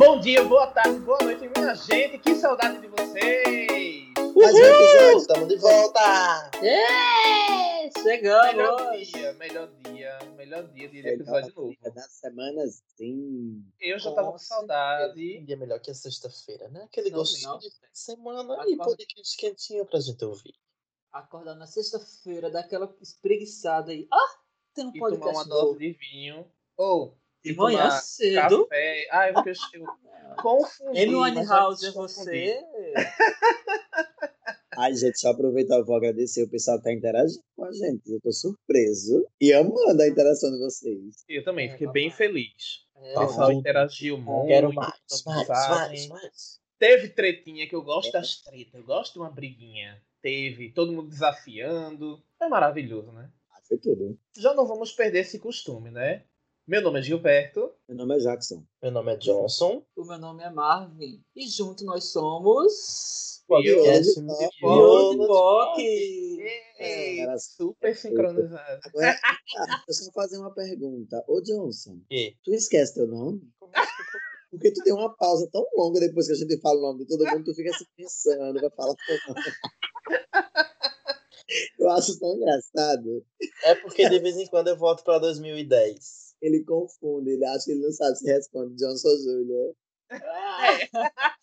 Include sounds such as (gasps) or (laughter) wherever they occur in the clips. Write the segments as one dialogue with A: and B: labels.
A: Bom dia, boa tarde, boa noite, minha gente. Que saudade de vocês.
B: Mais um episódio, estamos de volta!
C: É, chegamos!
A: Melhor dia, melhor dia, melhor dia de episódio novo.
B: Dia da semana, sim.
A: Eu já tava com
B: Um
A: saudade.
B: dia melhor que a sexta-feira, né? Aquele
C: Não,
B: gostinho
C: não.
B: de fim de semana
C: Acorda.
B: e podcast quentinho pra gente ouvir.
C: Acordar na sexta-feira, daquela espreguiçada aí. Ah, tem um
A: E tomar
C: podcast
A: uma dose de vinho. Ou
C: De
A: e
C: manhã cedo.
A: café. Ai, porque eu, eu (laughs) confundi.
C: Amy
A: mas
C: Winehouse é você. (laughs)
B: Ai, gente, só aproveitar, eu vou agradecer. O pessoal que tá interagindo com a gente. Eu tô surpreso e amando a interação de vocês.
A: Eu também,
C: É,
A: fiquei
C: papai.
A: bem feliz.
C: É,
A: O
B: Tá
A: pessoal interagiu muito.
B: Quero mais, mais, mais, mais.
A: Teve tretinha, que eu gosto das tretas. Eu gosto de uma briguinha. Teve, todo mundo desafiando. Foi maravilhoso, né?
B: Ah, foi tudo.
A: Já não vamos perder esse costume, né? Meu nome é Gilberto.
B: Meu nome é Jackson. Meu nome é Johnson.
C: O meu nome é Marvin. E junto nós somos.
B: Podcast É, era
A: super sincronizado.
B: Agora, ah, eu só vou fazer uma pergunta. Ô, Johnson,
A: E?
B: tu esquece teu nome? Porque tu tem uma pausa tão longa depois que a gente fala o nome de todo mundo, tu fica se pensando, vai falar teu nome. Eu acho tão engraçado.
D: É porque de vez em quando eu volto pra 2010.
B: Ele confunde, ele acha que ele não sabe se responde Johnson ou Júlia. (laughs)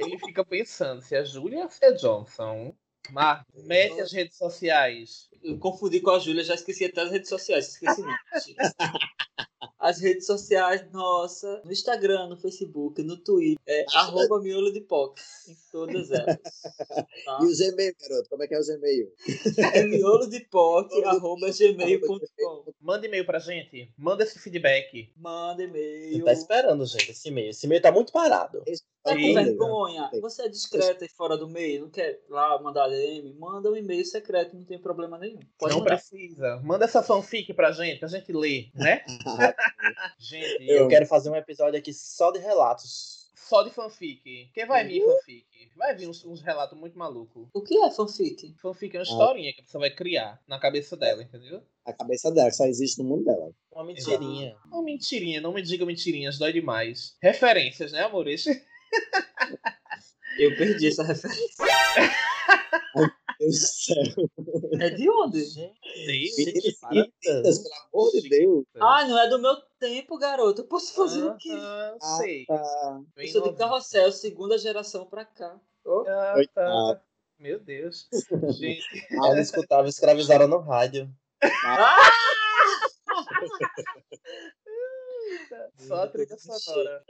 A: Ele fica pensando se é Júlia ou se é Johnson. Mar, mete as redes sociais.
C: Eu confundi com a Júlia, já esqueci até as redes sociais. Esqueci não. (laughs) As redes sociais, nossa, no Instagram, no Facebook, no Twitter, é arroba miolo de POC, em todas elas. Tá?
B: E o Gmail, garoto, como é que é o Gmail?
C: É miolo de POC, arroba gmail.com.
A: Manda e-mail pra gente. Manda esse feedback.
C: Manda e-mail.
D: tá esperando, gente, esse e-mail. Esse e-mail tá muito parado.
C: Tá com vergonha? Você é discreta e fora do meio, não quer lá mandar DM? Manda um e-mail secreto, não tem problema nenhum. Pode
A: não
C: mandar.
A: precisa. Manda essa fanfic pra gente, pra gente ler, né? (laughs) Gente,
D: Eu
B: Eu-
D: quero fazer um episódio aqui só de relatos.
A: só de fanfic. Quem vai vir fanfic? Vai vir uns, uns relatos muito malucos.
C: O que é fanfic?
A: Fanfic é uma historinha que a pessoa vai criar na cabeça dela, entendeu?
B: A cabeça dela, só existe no mundo dela.
D: Uma mentirinha.
A: Uma mentirinha, não me diga mentirinhas, dói demais. Referências, né, amores? (laughs)
C: Eu perdi essa referência. (laughs)
B: Meu Deus do céu.
C: É de onde?
D: Gente,
B: Meninas pelo amor de Deus.
C: Ah, não é do meu tempo, garoto. Eu posso fazer o quê?
A: Ah,
B: Ah,
A: sei.
B: tá.
C: Eu sou de
A: novinho.
C: carrossel, segunda geração pra cá.
A: Ah,
B: Oi,
A: tá. Meu Deus. (laughs) Gente,
D: eu não escutava escravizaram no rádio. (laughs)
A: só a trilha sonora.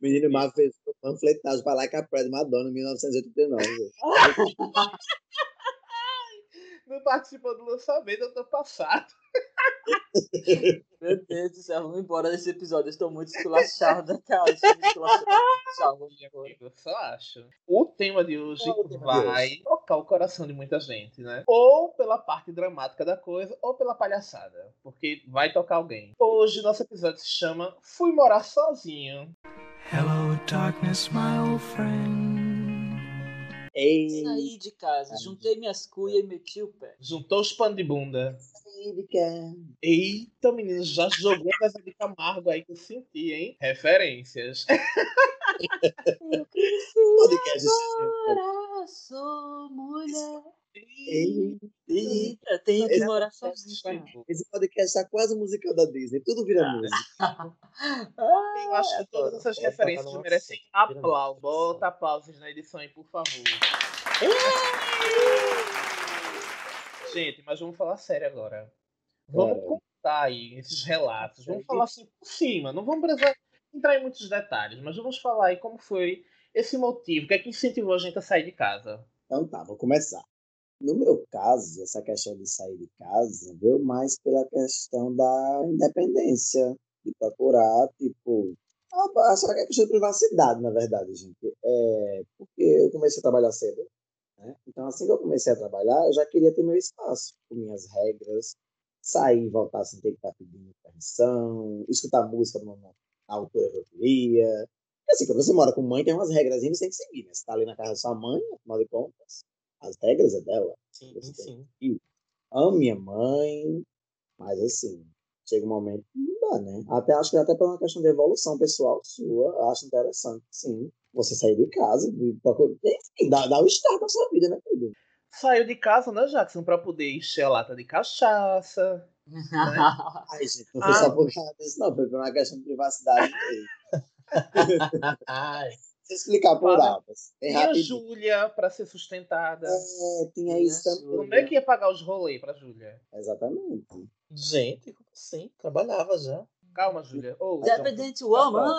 B: Menino Marco fez panfletagem pra Like a Praia de Madonna em 1989. (laughs)
A: Não participou do lançamento do ano passado. (laughs)
C: Meu Deus do céu, vamos embora desse episódio. Eu estou muito esculachada, cara. Estou.
A: Eu só acho. O tema de hoje vai tocar o coração de muita gente, né? Ou pela parte dramática da coisa, ou pela palhaçada. Porque vai tocar alguém. Hoje nosso episódio se chama Fui Morar Sozinho.
E: Hello, darkness, my old friend.
B: Ei,
C: Saí de casa, juntei minhas cuias e meti o pé.
A: Juntou os panos de bunda.
B: Lírica.
A: Eita, menino, já jogou essa de Camargo aí que eu senti, hein? Referências. (laughs)
B: Podcast.
C: Agora sou mulher.
B: Ei,
C: Eita, tenho que morar sozinha.
B: esse podcast tá quase musical da Disney. Tudo vira música. (laughs)
A: Eu acho que todas essas referências merecem aplausos. Bota aplausos na edição aí, por favor. Gente, mas vamos falar sério agora. Vamos
B: Bora.
A: contar aí esses relatos. Vamos falar assim por cima. Não vamos precisar entrar em muitos detalhes, mas vamos falar aí como foi esse motivo, o que é que incentivou a gente a sair de casa.
B: Então tá, vou começar. No meu caso, essa questão de sair de casa veio mais pela questão da independência, de procurar, tipo, ah, só que é questão de privacidade, na verdade, gente. É, porque eu comecei a trabalhar cedo, né? Então, assim que eu comecei a trabalhar, eu já queria ter meu espaço, com minhas regras, sair e voltar sem ter que estar pedindo permissão, escutar música na altura que eu queria. Assim, quando você mora com mãe, tem umas regras você tem que seguir, né? Você tá ali na casa da sua mãe, afinal de contas, as regras é dela.
D: Sim,
B: Você
D: sim.
B: Amo minha mãe, mas assim, chega um momento que não dá, né? Até acho que até por uma questão de evolução pessoal sua, acho interessante, sim. Você sair de casa, de enfim, dá, dá o start na sua vida, né, querido?
A: Saiu de casa, né, Jackson, pra poder encher a lata de cachaça. (laughs)
B: Ai, gente, não foi
A: Ah.
B: só por causa disso, não, foi por uma questão de privacidade. (laughs)
D: Ai,
B: Se explicar por altas. Bem
A: Tinha
B: rapidinho.
A: Júlia pra ser sustentada.
B: É, tinha isso também.
A: Como é que ia pagar os rolês pra Júlia?
B: Exatamente.
D: gente, como assim? Trabalhava já.
A: Calma, Júlia. Ô,
C: Independente Woman!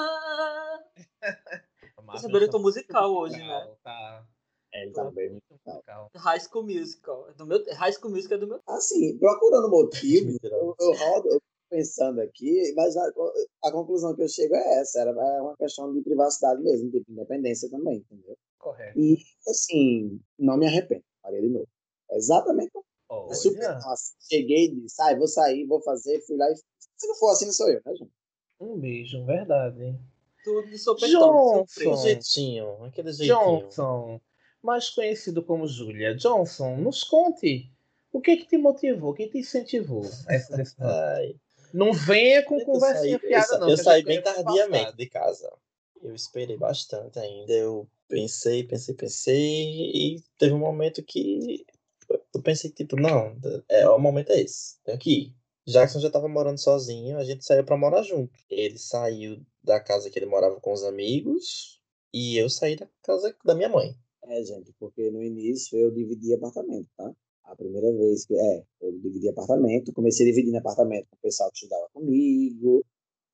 C: (laughs)
A: Marvel
C: Saber eu tô
A: tá
C: musical hoje, né?
A: Tá.
B: É, ele
A: tá
B: tá bem.
A: muito musical.
C: High School Musical. É do meu, High School Musical é do meu.
B: Assim, procurando motivo, eu, eu rodo pensando aqui, mas a, a conclusão que eu chego é essa, era é uma questão de privacidade mesmo, de independência também, entendeu?
A: Correto.
B: E, assim, não me arrependo, faria de novo. Exatamente.
A: Olha,
B: É super fácil. Cheguei e disse, ah, vou sair, vou fazer, fui lá e se não for assim, não sou eu, né, gente?
A: um beijo, verdade.
C: Tudo de sopetão.
A: Johnson.
D: jeitinho, aquele jeitinho.
A: Johnson, mais conhecido como Júlia. Johnson, nos conte. O que que te motivou? O que te incentivou a essa decisão?
D: Ai,
A: Não venha com
D: eu
A: conversinha
D: saí,
A: fiada, não.
D: eu saí bem tardiamente
A: passado.
D: de casa. Eu esperei bastante ainda. Eu pensei, pensei, pensei. E teve um momento que eu pensei, tipo, não, é, o momento é esse. Tenho que ir. Jackson já tava morando sozinho, a gente saiu pra morar junto. Ele saiu da casa que ele morava com os amigos. E eu saí da casa da minha mãe.
B: É, gente, porque no início eu dividi apartamento, tá? A primeira vez que. É, eu dividi apartamento, comecei dividindo apartamento com o pessoal que estudava comigo.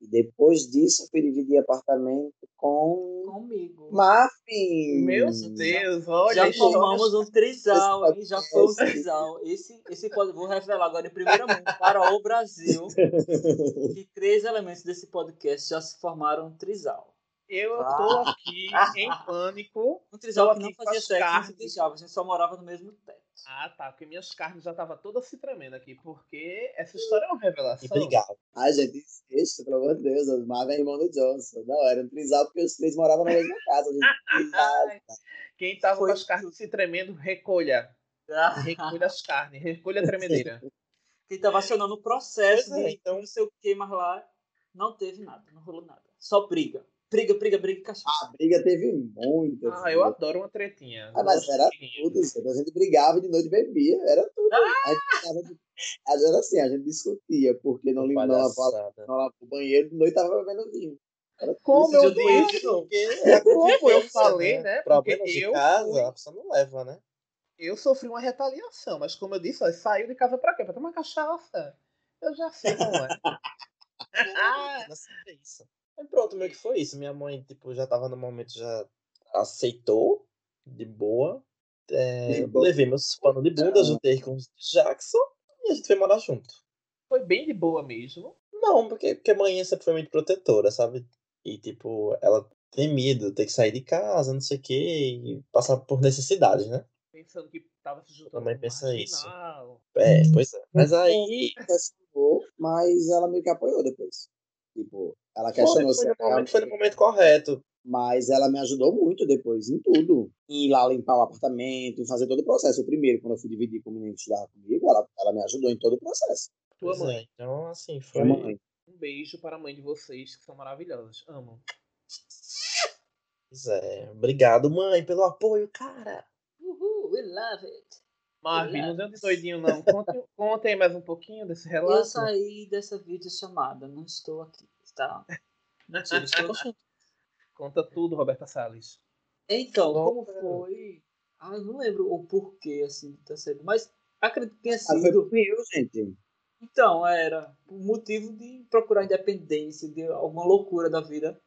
B: E depois disso eu fui dividir apartamento com.
C: Comigo.
B: Muffin!
A: Meu Deus, olha
C: Já formamos um trisal, hein? Já foi um trisal. Esse, esse pode, vou revelar agora em primeira mão para o Brasil (laughs) que três elementos desse podcast já se formaram um trisal.
A: Eu tô
C: Ah.
A: aqui em pânico.
C: Um trisal que não fazia sexo, não se beijava, a gente só morava no mesmo teto.
A: Ah, tá, porque minhas carnes já estavam todas se tremendo aqui, porque essa história é uma revelação.
D: E brigava.
B: Ai, gente, isso, pelo amor de Deus, o Marvin é irmão do Johnson. Não, era um trisal porque os três moravam na mesma casa. A gente (laughs)
A: Quem tava
C: Foi
A: com as carnes se tremendo, recolha. Recolha as carnes, recolha a tremedeira.
C: Quem tava acionando o processo
D: é,
C: de
D: então-
C: não sei o que, mas lá não teve nada, não rolou nada. Só briga. Briga, briga, briga e cachaça.
B: A briga teve muitas.
A: Ah, eu adoro uma tretinha.
B: Ah, mas era tudo, gente. A gente brigava e de noite bebia, era tudo.
A: Ah!
B: A gente, ficava de- a gente- era assim, a gente discutia, porque não limpava o banheiro, de noite tava bebendo vinho. Era
A: Como
C: Isso
A: eu disse,
D: Porque é
A: Como eu falei, né?
D: Problemas
A: Porque
D: de
A: eu
D: casa,
A: fui-
D: a pessoa não leva, né?
A: eu sofri uma retaliação, mas como eu disse, ó, saiu de casa pra quê? Pra tomar cachaça. Eu já sei como é. (laughs) Ah!
D: É isso. Aí pronto, meio que foi isso. Minha mãe, tipo, já tava no momento, já aceitou, de boa. É,
B: De boa.
D: levei meus panos de bunda, juntei com os de Jackson e a gente foi morar junto.
A: Foi bem de boa mesmo.
D: Não, porque, porque a mãe sempre foi muito protetora, sabe? E, tipo, ela tem medo, ter que sair de casa, não sei o quê, e passar por necessidades, né?
A: Pensando que tava se juntando
D: Também pensa isso. É, pois é. Mas aí,
B: mas ela meio que apoiou depois. Tipo, ela
D: foi,
B: questionou
D: foi
B: se
D: no
B: era
D: momento, foi no momento correto.
B: Mas ela me ajudou muito depois em tudo. Em ir lá limpar o apartamento, em fazer todo o processo. O primeiro, quando eu fui dividir com o menino que estudava comigo, ela, ela me ajudou em todo o processo.
A: Tua
D: Pois
A: mãe.
D: é, Então, assim, foi...
A: Um beijo para a mãe de vocês, que são maravilhosas. Amo.
D: Pois é. Obrigado, mãe, pelo apoio, cara.
C: Uhul, we love it.
A: Marvin,
C: Olá.
A: não deu de doidinho, não. Conte, (laughs) conte aí mais um pouquinho desse
C: Eu
A: relato.
C: saí dessa videochamada, não estou aqui, tá? Estou. (laughs)
A: Conta tudo, Roberta Salles.
C: Então, como foi? Ah, eu não lembro o porquê, assim, ter saído, mas acredito que tenha
B: Ah, foi
C: sido.
B: pro Rio, gente.
C: Então, era o motivo de procurar independência, de alguma loucura da vida.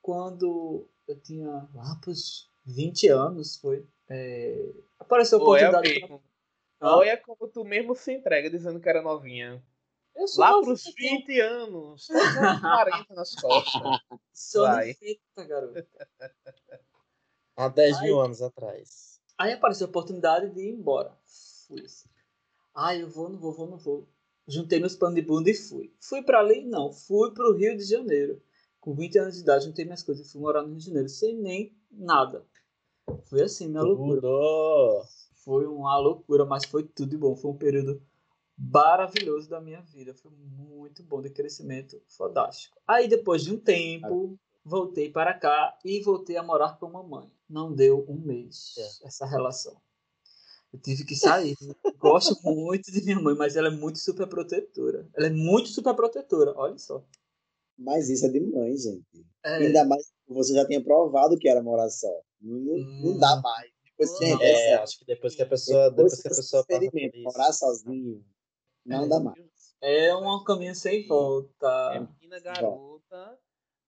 C: Quando eu tinha lá pros 20 anos, foi. É, Apareceu a
A: Olha
C: oportunidade.
A: mesmo.
C: Hã?
A: Olha como tu mesmo se entrega dizendo que era novinha.
C: Eu sou
A: Lá
C: novinha,
A: pros 20 anos. Tá com 40 nas (laughs) costas.
C: Sou feita, garoto. (laughs)
D: Há 10
C: Ai.
D: mil anos atrás.
C: Aí apareceu a oportunidade de ir embora. Fui assim. Ah, eu vou, não vou, vou, não vou. Juntei meus panos de bunda e fui. Fui pra ali? Não. Fui pro Rio de Janeiro. Com 20 anos de idade, juntei minhas coisas e fui morar no Rio de Janeiro sem nem nada. Foi assim, minha loucura.
D: Tudo.
C: Foi uma loucura, mas foi tudo de bom. Foi um período maravilhoso da minha vida. Foi muito bom, de crescimento fodástico. Aí, depois de um tempo, voltei para cá e voltei a morar com a mamãe. Não deu um mês
D: É.
C: essa relação. Eu tive que sair. (laughs) Gosto muito de minha mãe, mas ela é muito super protetora. Ela é muito super protetora, olha só.
B: Mas isso é de mãe, gente.
C: É,
B: Ainda mais você já tinha provado que era morar só. Não, não- não
C: Hum.
B: dá mais. Depois que a gente
D: É,
B: percebe,
D: acho que depois que a pessoa, depois que a pessoa
B: experimenta
D: isso.
B: morar sozinho, não dá mais.
C: é um caminho sem volta.
A: É menina, garota,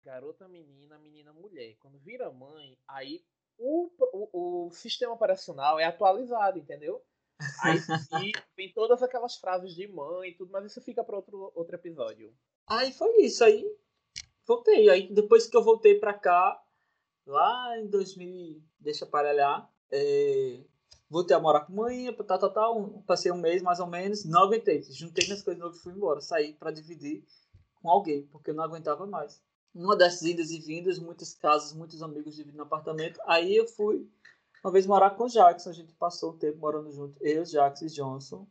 A: garota, menina, menina, mulher. Quando vira mãe, aí o, o, o sistema operacional é atualizado, entendeu? Aí sim, (laughs) vem todas aquelas frases de mãe e tudo, mas isso fica para outro, outro episódio.
C: Aí foi isso, aí voltei. Aí depois que eu voltei pra cá, lá em 2000, deixa eu aparelhar, é, voltei a morar com mãe, tal, tal, tal, passei um mês mais ou menos, não aguentei, juntei minhas coisas e fui embora, saí pra dividir com alguém, porque eu não aguentava mais. Numa dessas idas e vindas, muitas casas, muitos amigos dividindo apartamento, aí eu fui uma vez morar com o Jackson, a gente passou um tempo morando junto, eu, Jackson e Johnson,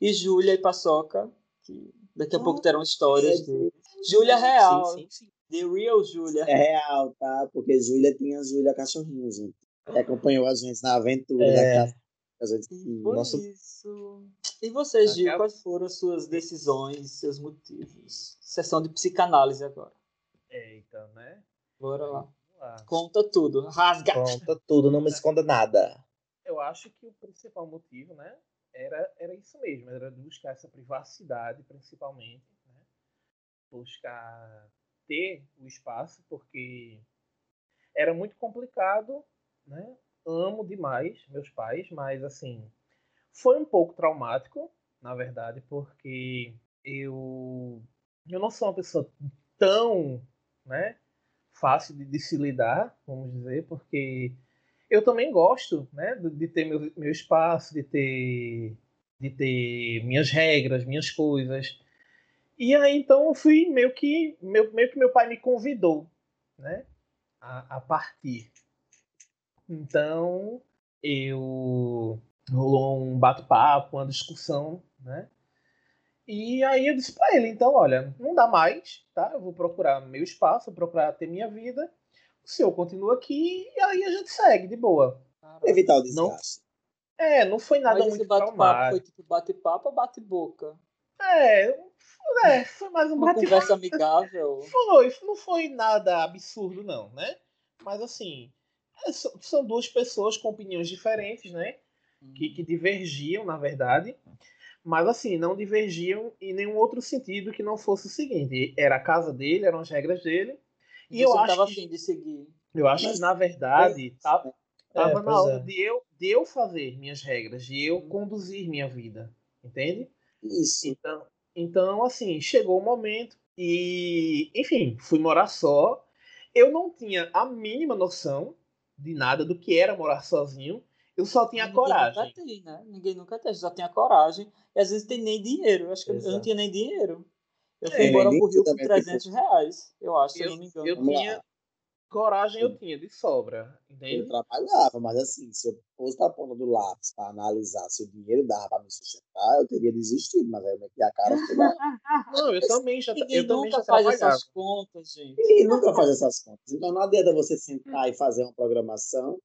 C: e Júlia e Paçoca, que daqui a pouco terão histórias
B: é,
C: deles. Júlia Real.
D: Sim, sim, sim.
C: The Real Júlia.
B: É real, tá? Porque Júlia tinha Júlia Cachorrinho, gente. Que acompanhou a gente na aventura
D: É.
B: da casa. A gente...
C: Foi
D: Nosso-
C: isso. E você, Gil,
A: Acaba-
C: quais foram as suas decisões, seus motivos? Sessão de psicanálise agora.
A: Eita, né?
C: Bora lá.
A: Lá.
C: Conta tudo. Rasga.
D: Conta tudo, não me esconda nada.
A: Eu acho que o principal motivo, né, era, era isso mesmo, era buscar essa privacidade, principalmente? Buscar ter o espaço, porque era muito complicado, né? Amo demais meus pais, mas assim, foi um pouco traumático, na verdade, porque eu eu não sou uma pessoa tão, né, fácil de, de se lidar, vamos dizer, porque eu também gosto, né, de, de ter meu, meu espaço, de ter de ter minhas regras, minhas coisas. E aí então eu fui meio que meu, meio que meu pai me convidou, né, a, a partir. Então eu rolou um bate-papo, uma discussão, né? E aí eu disse pra ele, então, olha, não dá mais, tá? Eu vou procurar meu espaço, vou procurar ter minha vida. O senhor continua aqui e aí a gente segue de boa.
B: Evitar o
A: Não.
B: desgaste.
A: É, não foi nada
C: Mas esse
A: muito
C: bate-papo foi tipo bate-papo ou bate-boca?
A: É, é, foi mais um
C: Uma conversa amigável.
A: Foi, não foi nada absurdo, não, né? Mas assim, é, são- duas pessoas com opiniões diferentes, né? Que, que divergiam, na verdade. Mas assim, não divergiam em nenhum outro sentido que não fosse o seguinte: era a casa dele, eram as regras dele. E eu acho
C: tava
A: que-
C: afim de seguir.
A: Eu acho
B: Mas-
A: que, na verdade, tá- tava
D: É,
A: na hora
D: é.
A: de, eu, de eu fazer minhas regras, de eu
C: Hum.
A: conduzir minha vida. Entende?
B: Isso.
A: Então, então, assim, chegou o momento e, enfim, fui morar só. Eu não tinha a mínima noção de nada do que era morar sozinho. Eu só tinha
C: Ninguém
A: coragem.
C: Nunca tem, né? Ninguém nunca tem, só tem a coragem. E às vezes tem nem dinheiro. Eu acho que eu- eu não
D: Exato.
C: tinha nem dinheiro. Eu
A: É,
C: fui embora
B: nem
C: pro Rio com
B: também,
C: 300 reais, eu acho, se eu
A: Eu,
C: não me engano.
A: eu tinha coragem, eu tinha de sobra,
B: Eu
A: entende?
B: trabalhava, mas assim, se eu fosse na ponta do lápis para analisar se o dinheiro dava para me sustentar, eu teria desistido, mas aí eu meti a cara e lá.
A: Não, eu também já,
C: Ninguém
A: eu também
C: nunca
A: já
C: faz
A: trabalhava.
C: essas contas, gente.
B: Ninguém nunca faz essas contas. Então não adianta você sentar e fazer uma programação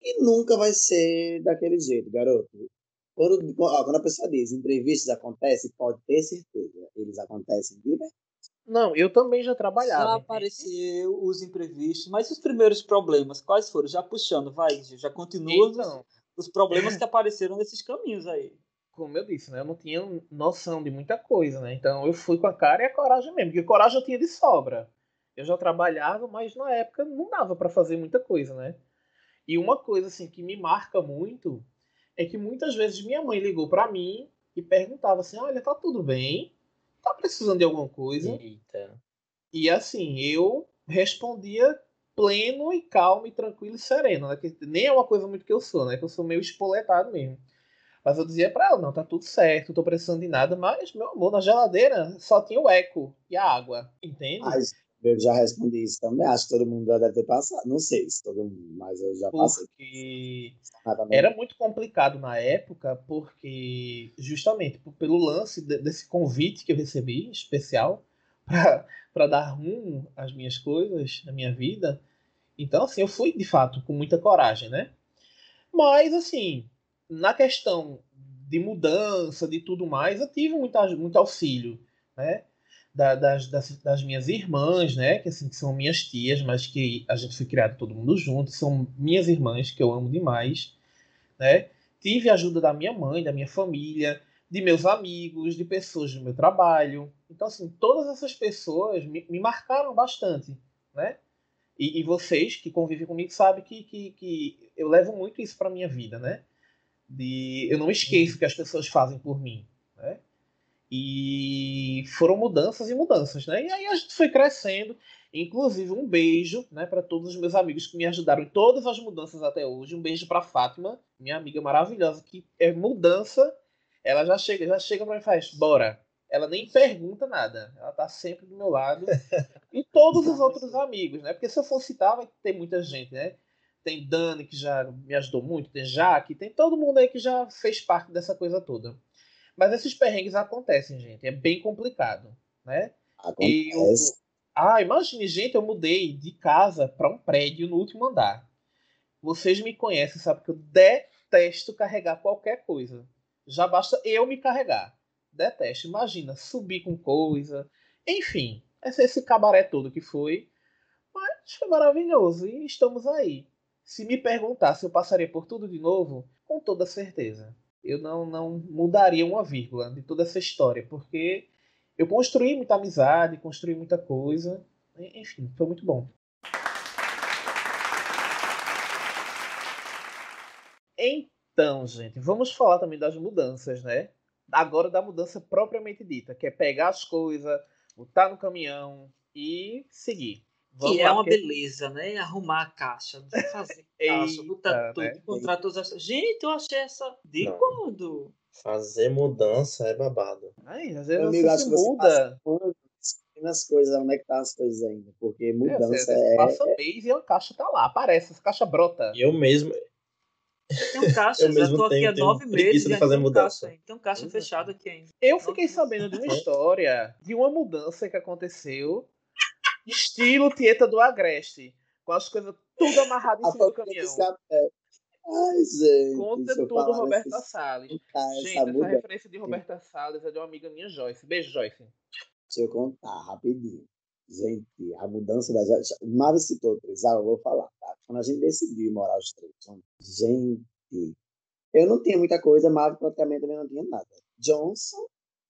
B: que nunca vai ser daquele jeito, garoto. Quando, quando a pessoa diz imprevistos acontecem, pode ter certeza. Eles acontecem de verdade.
A: Não, eu também já
C: Já
A: trabalhava. entende?
C: apareceu os imprevistos, mas os primeiros problemas, quais foram? Já puxando, vai, já continua os-
A: Então,
C: os problemas que apareceram nesses caminhos aí.
A: como eu disse, né? Eu não tinha noção de muita coisa, né? Então eu fui com a cara e a coragem mesmo. Porque coragem eu tinha de sobra. Eu já trabalhava, mas na época não dava pra fazer muita coisa, né? E uma coisa assim que me marca muito é que muitas vezes minha mãe ligou pra mim e perguntava assim: "Olha, tá tudo bem? Tá precisando de alguma coisa?"
D: Eita.
A: E assim, eu respondia pleno e calmo e tranquilo e sereno, né? Que nem é uma coisa muito que eu sou, né? Que eu sou meio espoletado mesmo. Mas eu dizia pra ela, não, tá tudo certo, não tô precisando de nada, mas, meu amor, na geladeira só tinha o eco e a água, entende?
B: Mas Eu já respondi isso também. Acho que todo mundo já deve ter passado. Não sei se todo mundo, mas eu já passei.
A: Porque era muito complicado na época, porque justamente pelo lance de- desse convite que eu recebi especial (laughs) para dar rumo às minhas coisas, na minha vida. Então, assim, eu fui de fato com muita coragem, né? Mas, assim, na questão de mudança, de tudo mais, eu tive muita, muito auxílio, né? Da- das, das, das minhas irmãs, né? Que, assim, que são minhas tias, mas que a gente foi criado todo mundo junto. São minhas irmãs, que eu amo demais, né? Tive a ajuda da minha mãe, da minha família, de meus amigos, de pessoas do meu trabalho. Então, assim, todas essas pessoas me, me marcaram bastante, né? E, e vocês que convivem comigo sabem que, que, que eu levo muito isso para minha vida, né? De, eu não esqueço o que as pessoas fazem por mim? E foram mudanças e mudanças, né? E aí a gente foi crescendo. Inclusive, um beijo né, para todos os meus amigos que me ajudaram em todas as mudanças até hoje. Um beijo para Fátima, minha amiga maravilhosa, que é mudança. Ela já chega, já chega para mim e faz, bora. Ela nem pergunta nada. Ela tá sempre do meu lado. e todos os outros amigos, né? Porque se eu for citar, vai ter muita gente, né? Tem Dani, que já me ajudou muito, tem Jaque, tem todo mundo aí que já fez parte dessa coisa toda. Mas esses perrengues acontecem, gente. É bem complicado, né?
B: Acontece.
A: Ah, imagine, gente, eu mudei de casa para um prédio no último andar. Vocês me conhecem, sabem que eu detesto carregar qualquer coisa. Já basta eu me carregar. Detesto. Imagina, subir com coisa. Enfim, esse, esse cabaré todo que foi. Mas foi maravilhoso e estamos aí. Se me perguntar se eu passaria por tudo de novo, com toda certeza. Eu não, não mudaria uma vírgula de toda essa história, porque eu construí muita amizade, construí muita coisa. Enfim, foi muito bom. Então, gente, vamos falar também das mudanças, né? Agora da mudança propriamente dita, que é pegar as coisas, botar no caminhão e seguir.
C: Que é
A: lá,
C: uma
A: porque-
C: beleza, né? Arrumar a caixa, fazer (laughs) caixa,
A: Eita,
C: botar tudo,
A: né?
C: encontrar todas as. Gente, eu achei essa. De
D: Não.
C: quando?
D: Fazer mudança é babado.
A: Ai, às vezes
B: amigo,
A: você
B: você
A: muda.
B: passa anos descobrindo as coisas, onde é que tá as coisas ainda. Porque
A: É, você,
B: mudança
A: você
B: é.
A: passa um mês e a caixa tá lá, aparece, essa caixa brota.
D: Eu mesmo,
C: Tem um caixa, (laughs)
D: Eu
C: já
D: mesmo
C: tô aqui
D: tenho-
C: há
D: tenho
C: nove meses
D: de fazer
C: tem um
D: mudança.
C: caixa aí. Tem um caixa
A: é.
C: fechado aqui ainda.
A: Eu fiquei sabendo de uma (laughs) história de uma mudança que aconteceu, estilo Tieta do Agreste, com as coisas tudo amarradas em cima do caminhão.
B: Ai, gente.
A: Conta tudo, Roberta
B: desses-
A: Salles.
B: Ah,
A: Gente,
B: essa
A: essa referência de Roberta Salles é de uma amiga minha, Joyce. Beijo, Joyce.
B: Deixa eu contar rapidinho. Gente, a mudança da. já- Marvel citou três, ah, eu vou falar, tá? Quando a gente decidiu morar os três gente, eu não tinha muita coisa, Marvel praticamente também não tinha nada. Johnson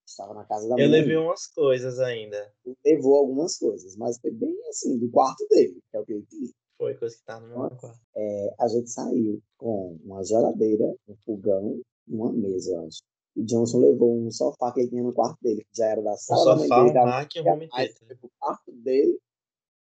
B: estava na casa da
D: eu
B: minha
D: levei
B: mãe,
D: umas coisas ainda.
B: levou algumas coisas, mas foi bem assim, do quarto dele, que é o que ele tinha.
D: Foi coisa que tá no meu quarto.
B: É, a gente saiu com uma geladeira, um fogão e uma mesa, eu acho. E Johnson levou um sofá que ele tinha no quarto dele, que já era da
D: Um
B: sala mãe
D: sofá,
B: dele,
D: um rack e um home
B: quarto dele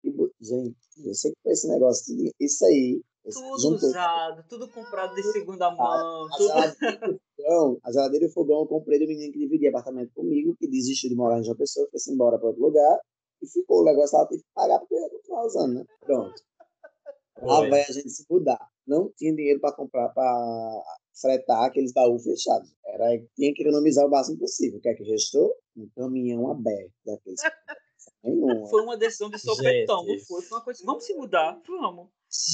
B: e, gente, eu sei que foi esse negócio, isso aí.
C: Tudo
B: juntou
C: usado, tudo comprado de segunda mão.
B: a
C: Tudo...
B: geladeira, o fogão, a geladeira e o fogão eu comprei do menino que dividia apartamento comigo, que desistiu de morar em João Pessoa, foi-se embora para outro lugar e ficou. O negócio ela teve que pagar porque eu ia continuar usando, né? Pronto. Lá vai a gente se mudar. Não tinha dinheiro para comprar, para fretar aqueles baús fechados. Era, tinha que economizar o máximo possível. O que é que restou? Um caminhão aberto daqueles. Nenhuma.
C: Foi uma decisão de sopetão, não
D: Gente.
C: foi? Foi uma coisa. Vamos se mudar? Vamos.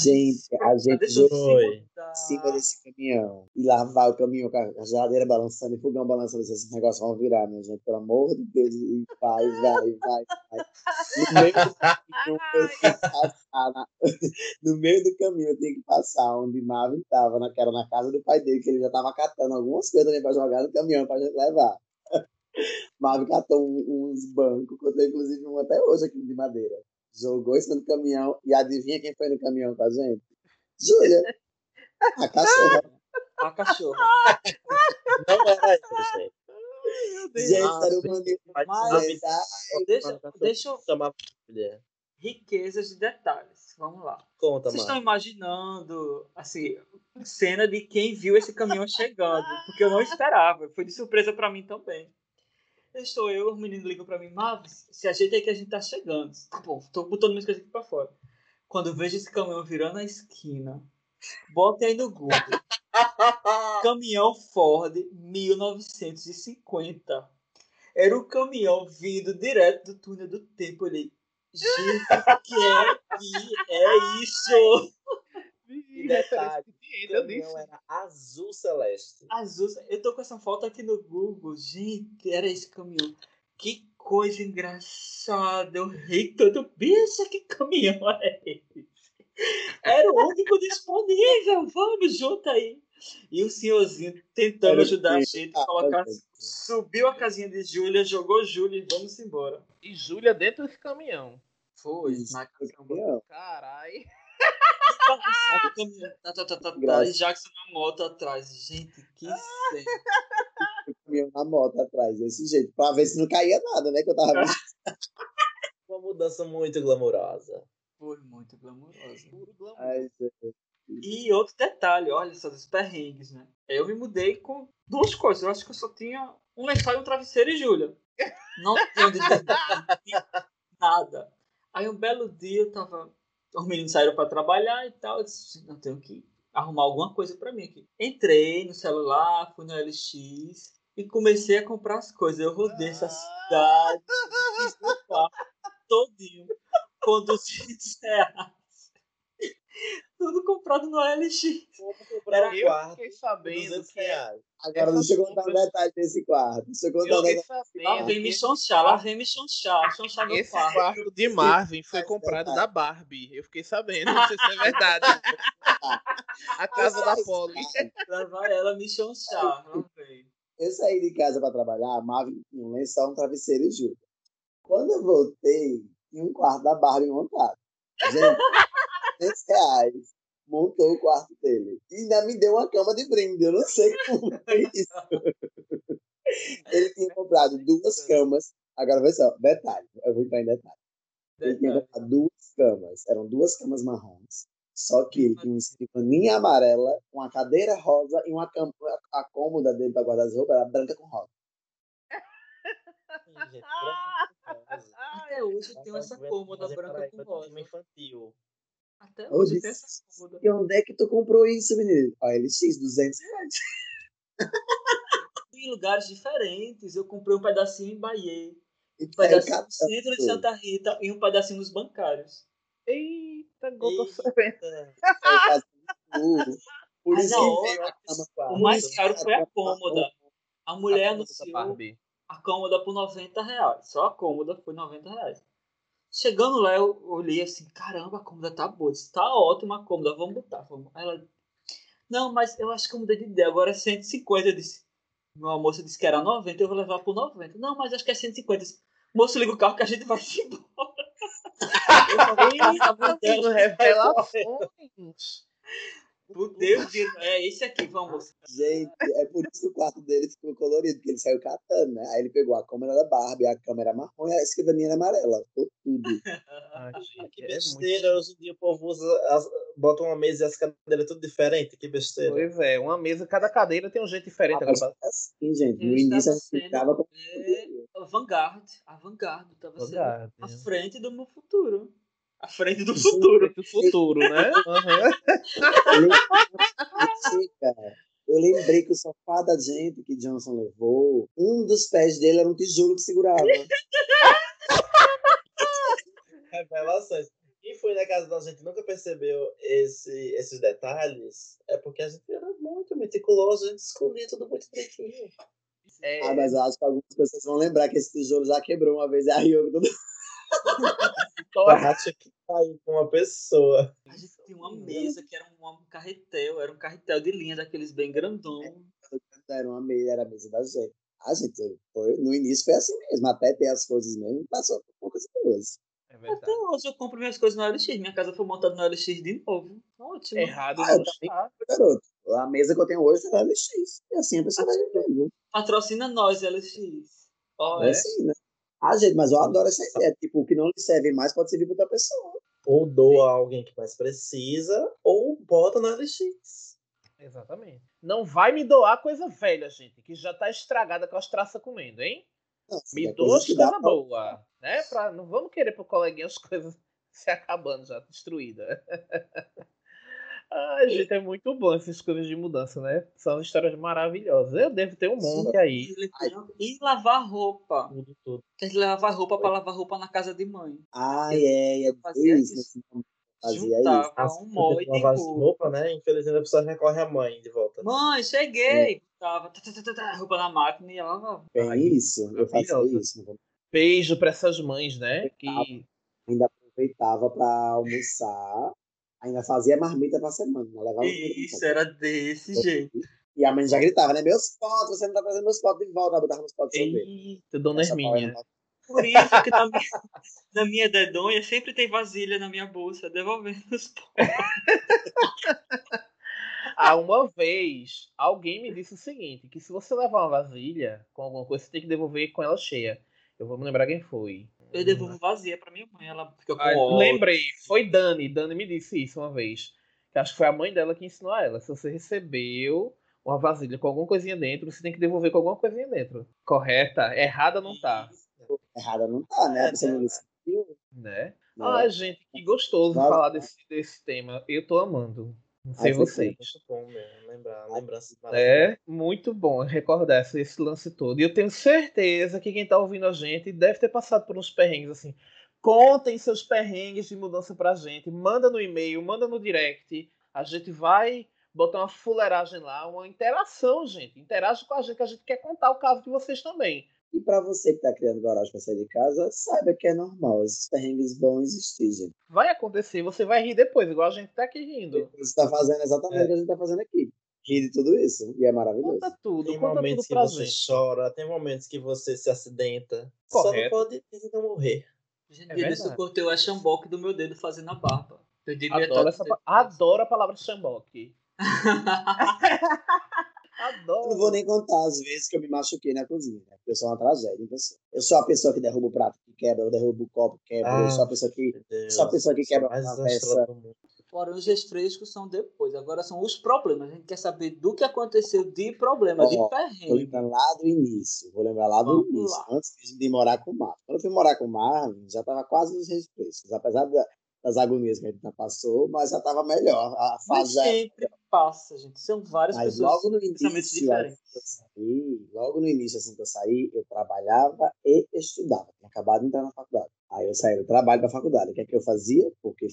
B: Gente, a gente
D: Foi.
C: mudar.
B: em cima desse caminhão e lá vai o caminhão com a geladeira balançando e fogão balançando. Esses negócios vão virar, minha gente, pelo amor de Deus. E vai, vai, vai, vai. No meio do caminho, eu tinha que passar. na- (laughs) No meio do caminho, eu tinha que passar onde Marvin estava, que era na casa do pai dele, que ele já estava catando algumas coisas também para jogar no caminhão para gente levar. Marvin catou uns bancos, que eu tenho inclusive um até hoje aqui de madeira. Jogou cima do caminhão e adivinha quem foi no caminhão com a gente? Júlia. A cachorra.
C: A cachorra.
D: Não era isso, gente.
B: Gente,
D: Ah,
B: era o ai,
C: Deixa, deixa eu.
D: Chamava mulher.
C: Riquezas de detalhes. Vamos lá.
D: Conta,
C: Vocês estão imaginando, assim, cena de quem viu esse caminhão chegando, porque eu não esperava, foi de surpresa pra mim também. Estou eu, os meninos ligam pra mim, Mavis, se ajeita aí que a gente tá chegando. Tá bom, tô botando minhas coisas aqui pra fora. Quando eu vejo esse caminhão virando a esquina, bota aí no Google. (laughs) caminhão Ford 1950. Era o caminhão vindo direto do túnel do tempo ali. Gente, que é, que é isso? (laughs)
D: E detalhe, o caminhão
A: disso?
D: era azul celeste.
C: Azul. Eu tô com essa foto aqui no Google. Gente, era esse caminhão. Que coisa engraçada. Eu ri todo. Bicha, que caminhão é esse? Era o único disponível. Vamos, junto aí. E o senhorzinho tentando
B: Era
C: ajudar a gente.
B: Ah,
C: Colocar,
B: ok.
C: subiu a casinha de Júlia, jogou Júlia e vamos embora.
A: E Júlia dentro desse caminhão.
C: Foi. Na caminhão.
A: Caralho.
C: Tá, tá, tá, tá, tá. E Jackson na moto atrás. Gente, que cena.
B: O caminhão na moto atrás, desse jeito. Pra ver se não caía nada, né? Que eu tava vendo.
D: Uma mudança muito glamourosa.
C: Foi muito glamourosa.
A: Puro glamour.
B: Ai, gente.
C: E outro detalhe, olha só, dos perrengues, né? Eu me mudei com duas coisas. Eu acho que eu só tinha um lençol e um travesseiro e Júlia. Não tinha (laughs) nada. Aí um belo dia eu tava. Os meninos saíram pra trabalhar e tal. Eu disse, não tenho que arrumar alguma coisa pra mim aqui. Entrei no celular, fui no LX e comecei a comprar as coisas. Eu rodei essa cidade, todinho 200 reais. (laughs) Tudo comprado no LX.
D: Como comprar um
A: Eu
D: quarto
A: fiquei sabendo
D: 200
A: que
D: reais.
B: Agora não chegou a dar
A: compras-
B: detalhe desse quarto. Não chegou a
A: eu
B: dar
A: fiquei
B: detalhe.
C: Lá
A: sabendo
C: vem me chonchar, lá vem me chonchar, chonchar meu
A: esse
C: quarto.
A: quarto de Marvin foi
B: É
A: comprado da Barbie. Eu fiquei sabendo, não sei se é verdade. (laughs) A casa da Polly.
C: Lá ela me chonchar. Vem.
B: Eu saí de casa para trabalhar, a Marvin tinha um lençol, um travesseiro e Júlia. Quando eu voltei, tinha um quarto da Barbie montado. Gente, 10 reais. Montou o quarto dele. E ainda me deu uma cama de brinde. Eu não sei como foi isso. Ele tinha comprado duas camas. Agora, vê só, detalhe. Eu vou entrar em detalhe. Ele tinha comprado duas camas. Eram duas camas marrons. Só que ele tinha uma escrivaninha amarela, uma cadeira rosa e uma cama, a cômoda dele para guardar as roupas era branca com rosa.
D: Rosa. (laughs)
C: Até hoje tem essa cômoda branca com rosa.
D: infantil.
C: Até hoje tem
B: disse,
C: essa cômoda.
B: E onde é que tu comprou isso, menino? Ó, LX, 200 reais.
C: Em lugares diferentes. Eu comprei um pedacinho em Bahia, um
B: saiu
C: pedacinho no centro de Santa Rita e um pedacinho nos bancários.
A: Eita, gota
D: Eita.
B: tudo. Por isso a.
C: O mais caro foi a cômoda. A mulher
A: A
C: anunciou a cômoda por 90 reais. Só a cômoda foi 90 reais. Chegando lá, eu olhei assim, caramba, a cômoda tá boa. Disse, tá ótima a cômoda, vamos botar. Vamos. Aí ela, não, mas eu acho que eu mudei de ideia, agora é 150. Eu disse, meu a moça disse que era 90, eu vou levar por 90. Não, mas acho que é 150. Eu disse, Moço, liga o carro que a gente vai (laughs) embora. Eu falei, (laughs) "Eita, meu Deus,
A: Dando revelações.
C: Deus, de- é esse aqui, vamos.
B: Gente, é por isso que o quarto dele ficou colorido, porque ele saiu catando, né? Aí ele pegou a câmera da Barbie, a câmera marrom e a escrivaninha era amarela. Ficou tudo.
A: Ai, gente,
D: Que
A: é muito
D: besteira, hoje em dia o povo usa, as, bota uma mesa e as cadeiras tudo diferente, que besteira.
A: Pois é, uma mesa, cada cadeira tem um jeito diferente.
B: Mas
A: Agora,
B: é assim, gente.
C: Eu
B: No início a gente ficava com.
C: É, Vanguard. A Vanguard estava sendo à
A: né?
C: frente do meu futuro. À frente do futuro.
A: do futuro, né? Aham.
B: Eu lembrei, que o sofá da gente que Johnson levou, um dos pés dele era um tijolo que segurava. (laughs)
D: Revelações. Quem foi na casa da gente nunca percebeu esse, esses detalhes, é porque a gente era muito meticuloso, a gente escolhia tudo muito direitinho.
A: É,
B: Ah, mas eu acho que algumas pessoas vão lembrar que esse tijolo já quebrou uma vez. Aí eu (laughs)
D: Bate que caiu com uma pessoa.
C: A gente tinha uma mesa que era um, um carretel. Era um carretel de linha daqueles bem grandão.
B: era uma mesa, era a mesa da gente. A gente foi, no início foi assim mesmo, até ter as coisas mesmo, passou por poucas coisas.
A: é
C: Até hoje eu compro minhas coisas no LX. Minha casa foi montada no LX de novo. Ótimo.
A: Errado
B: Ah, eu também. Garoto, a mesa que eu tenho hoje é LX. E assim a pessoa vai vivendo.
C: Patrocina nós, LX.
B: É
C: é.
B: assim, né? Ah, gente, mas eu adoro essa ideia. Tipo, o que não lhe serve mais pode servir para outra pessoa.
D: Ou doa a alguém que mais precisa, ou bota na LX.
A: Exatamente. Não vai me doar coisa velha, gente, que já tá estragada com as traças comendo, hein?
B: Você
A: Me dou
B: coisas
A: as coisas
B: pra-
A: boas, né? Pra, não vamos querer pro coleguinha as coisas (laughs) se acabando já, destruída. (laughs) Ai, gente, é muito bom essas coisas de mudança, né? São histórias maravilhosas. Eu devo ter um monte aí.
C: E lavar roupa.
D: Tudo, tudo.
C: Tem que lavar roupa pra lavar roupa na casa de mãe.
B: Ai, é, é
C: Eu fazia
B: isso.
C: isso.
B: Fazia
C: Juntava
B: isso.
C: Um molde
D: de roupas, né? Infelizmente a pessoa recorre à mãe de volta.
C: Mãe,
B: É.
C: cheguei! Botava tá, tá, tá, tá, tá, roupa na máquina e ela lavava.
A: Ai,
B: isso. Eu fazia isso.
A: Beijo pra essas mães, né? Que
B: Ainda aproveitava pra almoçar. Ainda fazia marmita pra semana. né? Levava
C: Isso, era desse jeito.
B: E a mãe já gritava, né? Meus potes, você não tá trazendo meus potes de volta. Botava meus potes de sorvete.
A: Eita, Dona Herminha.
C: Por isso que na minha, (laughs) na minha dedonha sempre tem vasilha na minha bolsa, devolvendo os pó. (laughs)
A: Ah, uma vez, alguém me disse o seguinte: que se você levar uma vasilha com alguma coisa, você tem que devolver com ela cheia. Eu vou me lembrar quem foi.
C: Eu devolvo vazia pra minha mãe, ela fica com
A: Ah,
C: ódio.
A: lembrei, foi Dani. Dani me disse isso uma vez. Que acho que foi a mãe dela que ensinou a ela. Se você recebeu uma vasilha com alguma coisinha dentro, você tem que devolver com alguma coisinha dentro. Correta? Errada não tá,
B: Errada não tá, né?
C: É,
B: A pessoa não decidiu,
A: né? Ai, gente, que gostoso
B: Claro.
A: falar desse, desse tema. Eu tô amando. Não sei
B: Ai, foi
A: vocês.
D: Muito bom mesmo. Lembrar, lembranças.
A: É muito bom recordar esse, esse lance todo. E eu tenho certeza que quem tá ouvindo a gente deve ter passado por uns perrengues assim. Contem seus perrengues de mudança pra gente. Manda no e-mail, manda no direct. A gente vai botar uma fuleiragem lá, uma interação, gente. Interage com a gente, que a gente quer contar o caso de vocês também.
B: E pra você que tá criando coragem pra sair de casa, saiba que é normal. Esses perrengues vão existir, gente.
A: Vai acontecer, você vai rir depois, igual a gente tá aqui rindo.
B: Você tá fazendo exatamente
A: É.
B: o que a gente tá fazendo aqui. Rir de tudo isso. E é maravilhoso.
A: Conta tudo,
D: Tem
A: conta tudo
D: momentos que
A: pra
D: você
A: gente.
D: chora, tem momentos que você se acidenta. Só
A: Correto.
D: não pode não morrer.
C: Gente,
A: É
C: eu
A: verdade.
C: cortei o chamboque do meu dedo fazendo a barba. Perdi
A: Adoro, essa, pa- adoro a palavra xamboque. (laughs)
B: Eu
A: Adoro.
B: não vou nem contar as vezes que eu me machuquei na cozinha, né? Porque eu sou uma tragédia. em pessoa. Eu sou a pessoa que derruba o prato que quebra, eu derrubo o copo que quebra, eu sou a pessoa que. Só a pessoa que quebra
D: desastrada
B: peça.
D: do mundo.
C: Porém, os refrescos são depois. Agora são os problemas. A gente quer saber do que aconteceu de problema, de
B: Ó, Vou
C: perrengue.
B: lembrar lá do início. Vou lembrar lá do
C: Vamos
B: início.
C: lá.
B: Antes mesmo de morar com o Marvin. Quando eu fui morar com o Marvin, já tava quase nos refrescos. Apesar da- das agonias que a gente já passou, mas já tava melhor. A
C: Mas
B: fase já-
C: sempre passa, gente. São várias
B: Mas
C: pessoas
B: logo no início,
C: diferentes.
B: assim que eu saí, logo no início, assim que eu saí, eu trabalhava e estudava. Tinha acabado de entrar na faculdade. Aí eu saí do trabalho para a faculdade. O que é que eu fazia? Porque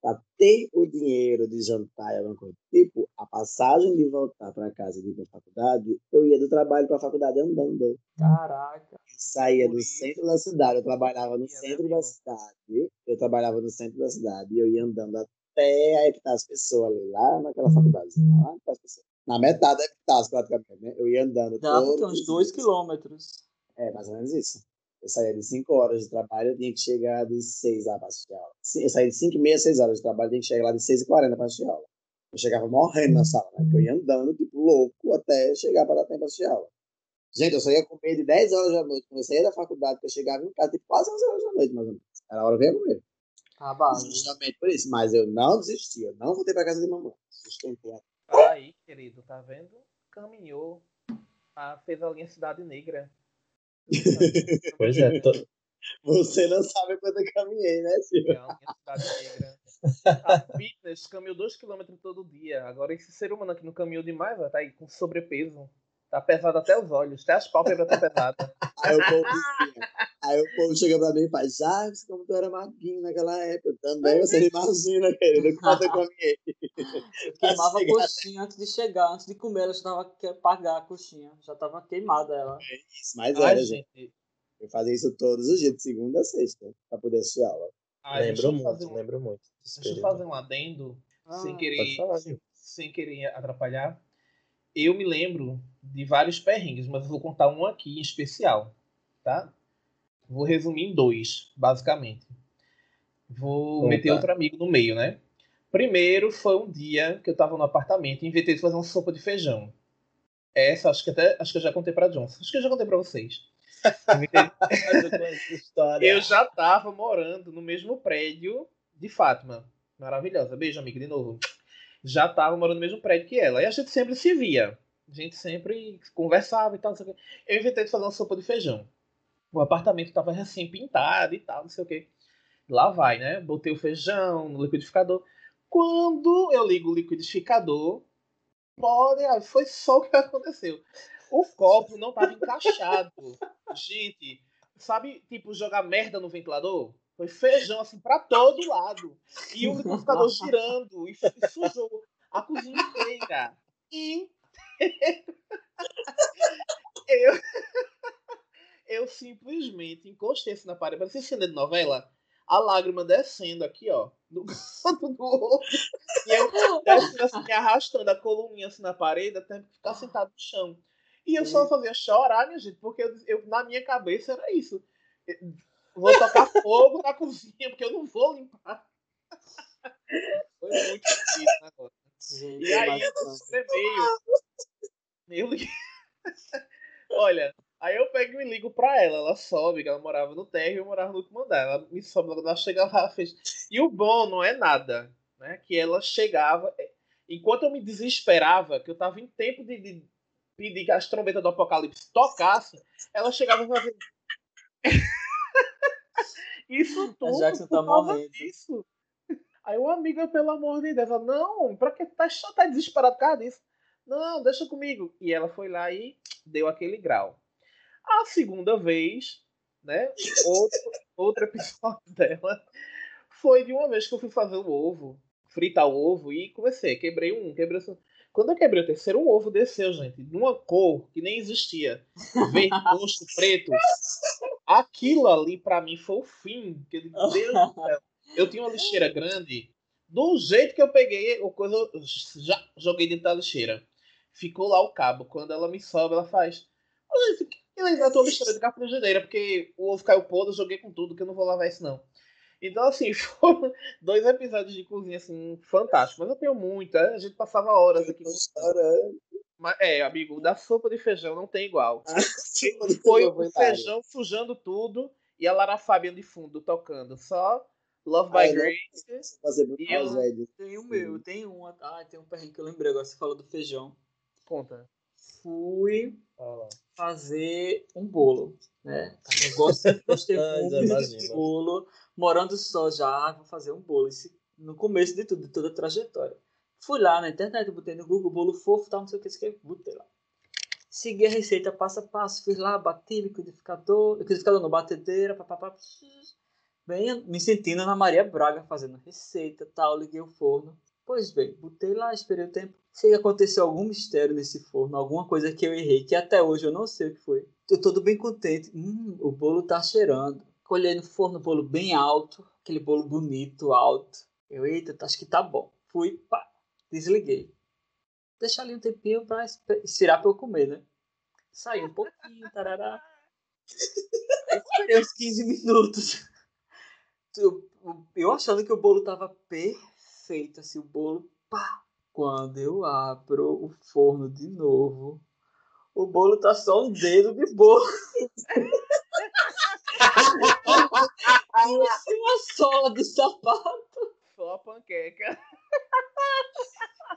B: para ter o dinheiro de jantar e alguma coisa, tipo, a passagem de voltar para casa e ir para faculdade, eu ia do trabalho para a faculdade andando.
C: Caraca.
B: Eu saía do centro da cidade, eu trabalhava no
A: né,
B: centro da cidade, eu trabalhava no centro da cidade e eu ia andando até a Epitácio Pessoa ali, lá naquela faculdade, lá na Pessoa. Na metade da Epitácio, praticamente, né? Eu ia andando
C: Dava uns dois
B: dias.
C: quilômetros.
B: É, mais ou menos isso. Eu saía de 5 horas de trabalho, eu tinha que chegar de 6 a para assistir aula. Eu saía de 5 e meia, 6 horas de trabalho, eu tinha que chegar lá de 6 e 40 para assistir aula. Eu chegava morrendo na sala, né? Porque eu ia andando, tipo, louco, até chegar para dar tempo para assistir aula. Gente, eu só ia comer de 10 horas da noite. Quando eu saía da faculdade, que eu chegava em casa, tipo, quase 11 horas da noite, mais ou menos. Era a hora de eu ia comer.
C: Acabado.
B: Justamente por isso. Mas eu não desisti, eu não voltei para casa de mamãe. Sustentei a
A: Aí, querido, tá vendo? Caminhou. Ah, fez a linha Cidade Negra.
D: Pois é, to- (laughs)
B: Você não sabe quanto eu caminhei, né, Silvio?
A: É a linha Cidade Negra. A fitness caminhou 2km todo dia. Agora esse ser humano que não caminhou demais, ó, tá aí com sobrepeso. Tá pesado até os olhos, até as pálpebras tá pesadas. (laughs)
B: Aí o povo aí o povo chega pra mim e faz, já, como tu era magrinho naquela época, também você imagina, querido, quanto eu caminhei.
C: Eu queimava a coxinha antes de chegar, antes de comer, ela já tava que pagar a coxinha. Já tava queimada ela.
B: Isso, mas
A: Ai,
B: era, gente.
A: gente.
B: Eu fazia isso todos os dias, de segunda a sexta, pra poder assistir aula.
A: ai, deixa
D: lembro
A: eu
D: muito,
A: um-
D: lembro muito.
A: Deixa eu
D: período.
A: fazer um adendo,
C: Ah,
A: sem,
D: Pode
A: querer,
D: falar,
A: sem querer atrapalhar. Eu me lembro de vários perrengues, mas eu vou contar um aqui em especial, tá? Vou resumir em dois, basicamente. Vou
D: Opa.
A: meter outro amigo no meio, né? Primeiro foi um dia que eu tava no apartamento e inventei de fazer uma sopa de feijão. Essa acho que até acho que eu já contei pra Johnson. Acho que eu já contei pra vocês. (laughs)
D: Eu
A: já tava morando no mesmo prédio de Fátima. Maravilhosa. Beijo, amiga, de novo. Já tava morando no mesmo prédio que ela. E a gente sempre se via. A gente sempre conversava e tal. não sei o quê. Eu inventei de fazer uma sopa de feijão. O apartamento tava recém pintado e tal, não sei o quê. Lá vai, né? Botei o feijão no liquidificador. Quando eu ligo o liquidificador, ah, foi só o que aconteceu. O copo não tava encaixado. (laughs) Gente, sabe, tipo, jogar merda no ventilador? Foi feijão, assim, pra todo lado. E o liquidificador girando. E sujou a cozinha inteira. E. eu. (laughs) Eu simplesmente encostei assim na parede. Parecia cena de novela. A lágrima descendo aqui, ó. No canto do olho. E eu descendo assim, arrastando a coluninha assim na parede até ficar sentado no chão. E eu só fazia chorar, minha gente, porque eu, eu, na minha cabeça era isso. Vou tocar fogo na cozinha, porque eu não vou limpar. (laughs) Foi muito difícil o negócio. E aí, eu meio. (laughs) Olha, aí eu pego e me ligo pra ela. Ela sobe, que ela morava no térreo e eu morava no último andar. Ela me sobe, ela chega lá, fez. E o bom não é nada, né? Que ela chegava. Enquanto eu me desesperava, que eu tava em tempo de, de pedir que as trombetas do apocalipse tocassem, ela chegava e fazia. (laughs) Isso tudo.
C: A Jackson tá morrendo.
A: Disso. Aí o amigo, pelo amor de Deus, ela, não, pra que tá, tá desesperado por causa disso? Não, deixa comigo. E ela foi lá e deu aquele grau. A segunda vez, né? Outro, outro episódio (laughs) dela foi de uma vez que eu fui fazer o ovo, fritar o ovo e comecei. Quebrei um, quebrei um. Quando eu quebrei o terceiro, um ovo desceu, gente, de uma cor que nem existia. Verde, (laughs) roxo, preto. Aquilo ali, para mim, foi o fim. Que, Deus do céu. Eu tinha uma lixeira grande. Do jeito que eu peguei, o coisa, eu já joguei dentro da lixeira. Ficou lá o cabo. Quando ela me sobe, ela faz. Olha, eu tô lixeira de frigideira, porque o ovo caiu podre, eu joguei com tudo, que eu não vou lavar isso, não. Então, assim, (laughs) foram dois episódios de cozinha, assim, fantásticos. Mas eu tenho muito, é? a gente passava horas aqui. Mas, é, amigo, da sopa de feijão não tem igual. Ah, (laughs) Foi o feijão sujando tudo e a Lara Fabian de fundo tocando. Só Love by ah, Grace.
C: Fazer e eu velho. tenho o meu, tem um. Ah, tem um perrengue que eu lembrei agora. Você falou do feijão.
A: Conta.
C: Fui ah, fazer um bolo, né? Eu gosto, gostei (laughs) muito de bolo. Morando só já, vou fazer um bolo. Esse, no começo de tudo, de toda a trajetória. Fui lá na internet, botei no Google, bolo fofo, tal, não sei o que, que botei lá. Segui a receita passo a passo, fui lá, bati liquidificador, liquidificador no batedeira, papapá, bem, me sentindo na Maria Braga fazendo receita, tal, liguei o forno. Pois bem, botei lá, esperei o tempo. Sei que aconteceu algum mistério nesse forno, alguma coisa que eu errei, que até hoje eu não sei o que foi. Tô todo bem contente. Hum, o bolo tá cheirando. Colhei no forno, bolo bem alto, aquele bolo bonito, alto. Eu, eita, acho que tá bom. Fui, pá, Desliguei. Deixar ali um tempinho pra estirar pra eu comer, né? Saiu um pouquinho, tarará. (laughs) Aí esperei uns 15 minutos. Eu, achando que o bolo tava perfeito, assim, o bolo, pá. Quando eu abro o forno de novo, o bolo tá só um dedo de bolo. (laughs) e uma sola de sapato.
A: Só a panqueca. (laughs)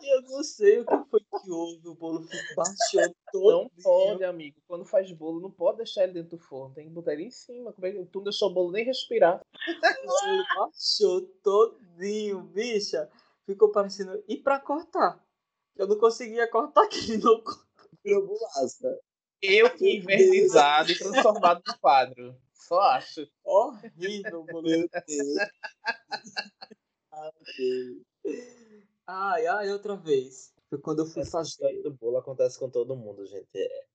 C: Eu não sei o que foi que houve. O bolo baixou todo.
A: Não pode, amigo. Quando faz bolo, não pode deixar ele dentro do forno. Tem que botar ele em cima. Como é que tu não deixou o bolo nem respirar? (laughs)
C: O bolo baixou todinho, bicha. Ficou parecendo. E pra cortar? Eu não conseguia cortar aqui. (laughs) Não
B: Virou bolacha.
A: Eu que invernizado e transformado no quadro. Só acho.
C: Horrível, bolo. Meu Deus. (laughs)
B: Ah, Deus.
C: Ai, ai, outra vez. Foi quando eu fui
D: Essa
C: fazer.
D: história do bolo acontece com todo mundo, gente. É...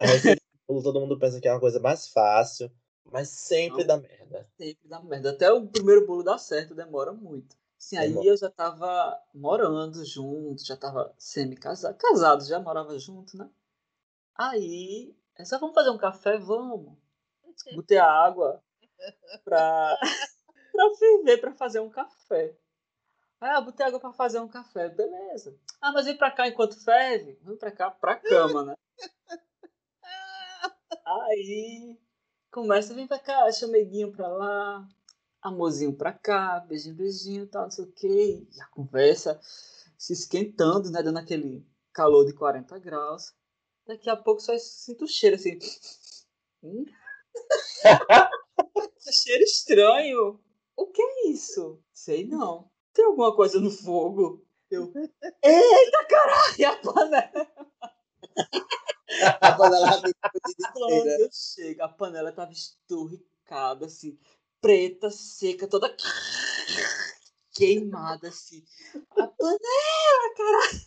D: A (laughs) receita do bolo, todo mundo pensa que é uma coisa mais fácil, mas sempre
C: Não.
D: dá merda.
C: Sempre dá merda. Até o primeiro bolo dar certo demora muito. Sim, aí eu já tava morando junto, já tava semi-casado. Casado, já morava junto, né? Aí, é só vamos fazer um café? Vamos. Botei a água pra, (laughs) pra ferver, pra fazer um café. Ah, botei água pra fazer um café. Beleza. Ah, mas vem pra cá enquanto ferve. Vem pra cá, pra cama, né? (laughs) Aí começa, vem pra cá, chameguinho pra lá, amorzinho pra cá, beijinho, beijinho, tal, não sei o que. E a conversa se esquentando, né? Dando aquele calor de 40 graus. Daqui a pouco só sinto o cheiro assim. Hum? (laughs) cheiro estranho. O que é isso? Sei não. Tem alguma coisa no fogo? Eu. Eita caralho! E a panela. (laughs)
B: A panela
C: Quando eu chego, a panela tava esturricada, assim, preta, seca, toda queimada, assim. A panela, caralho!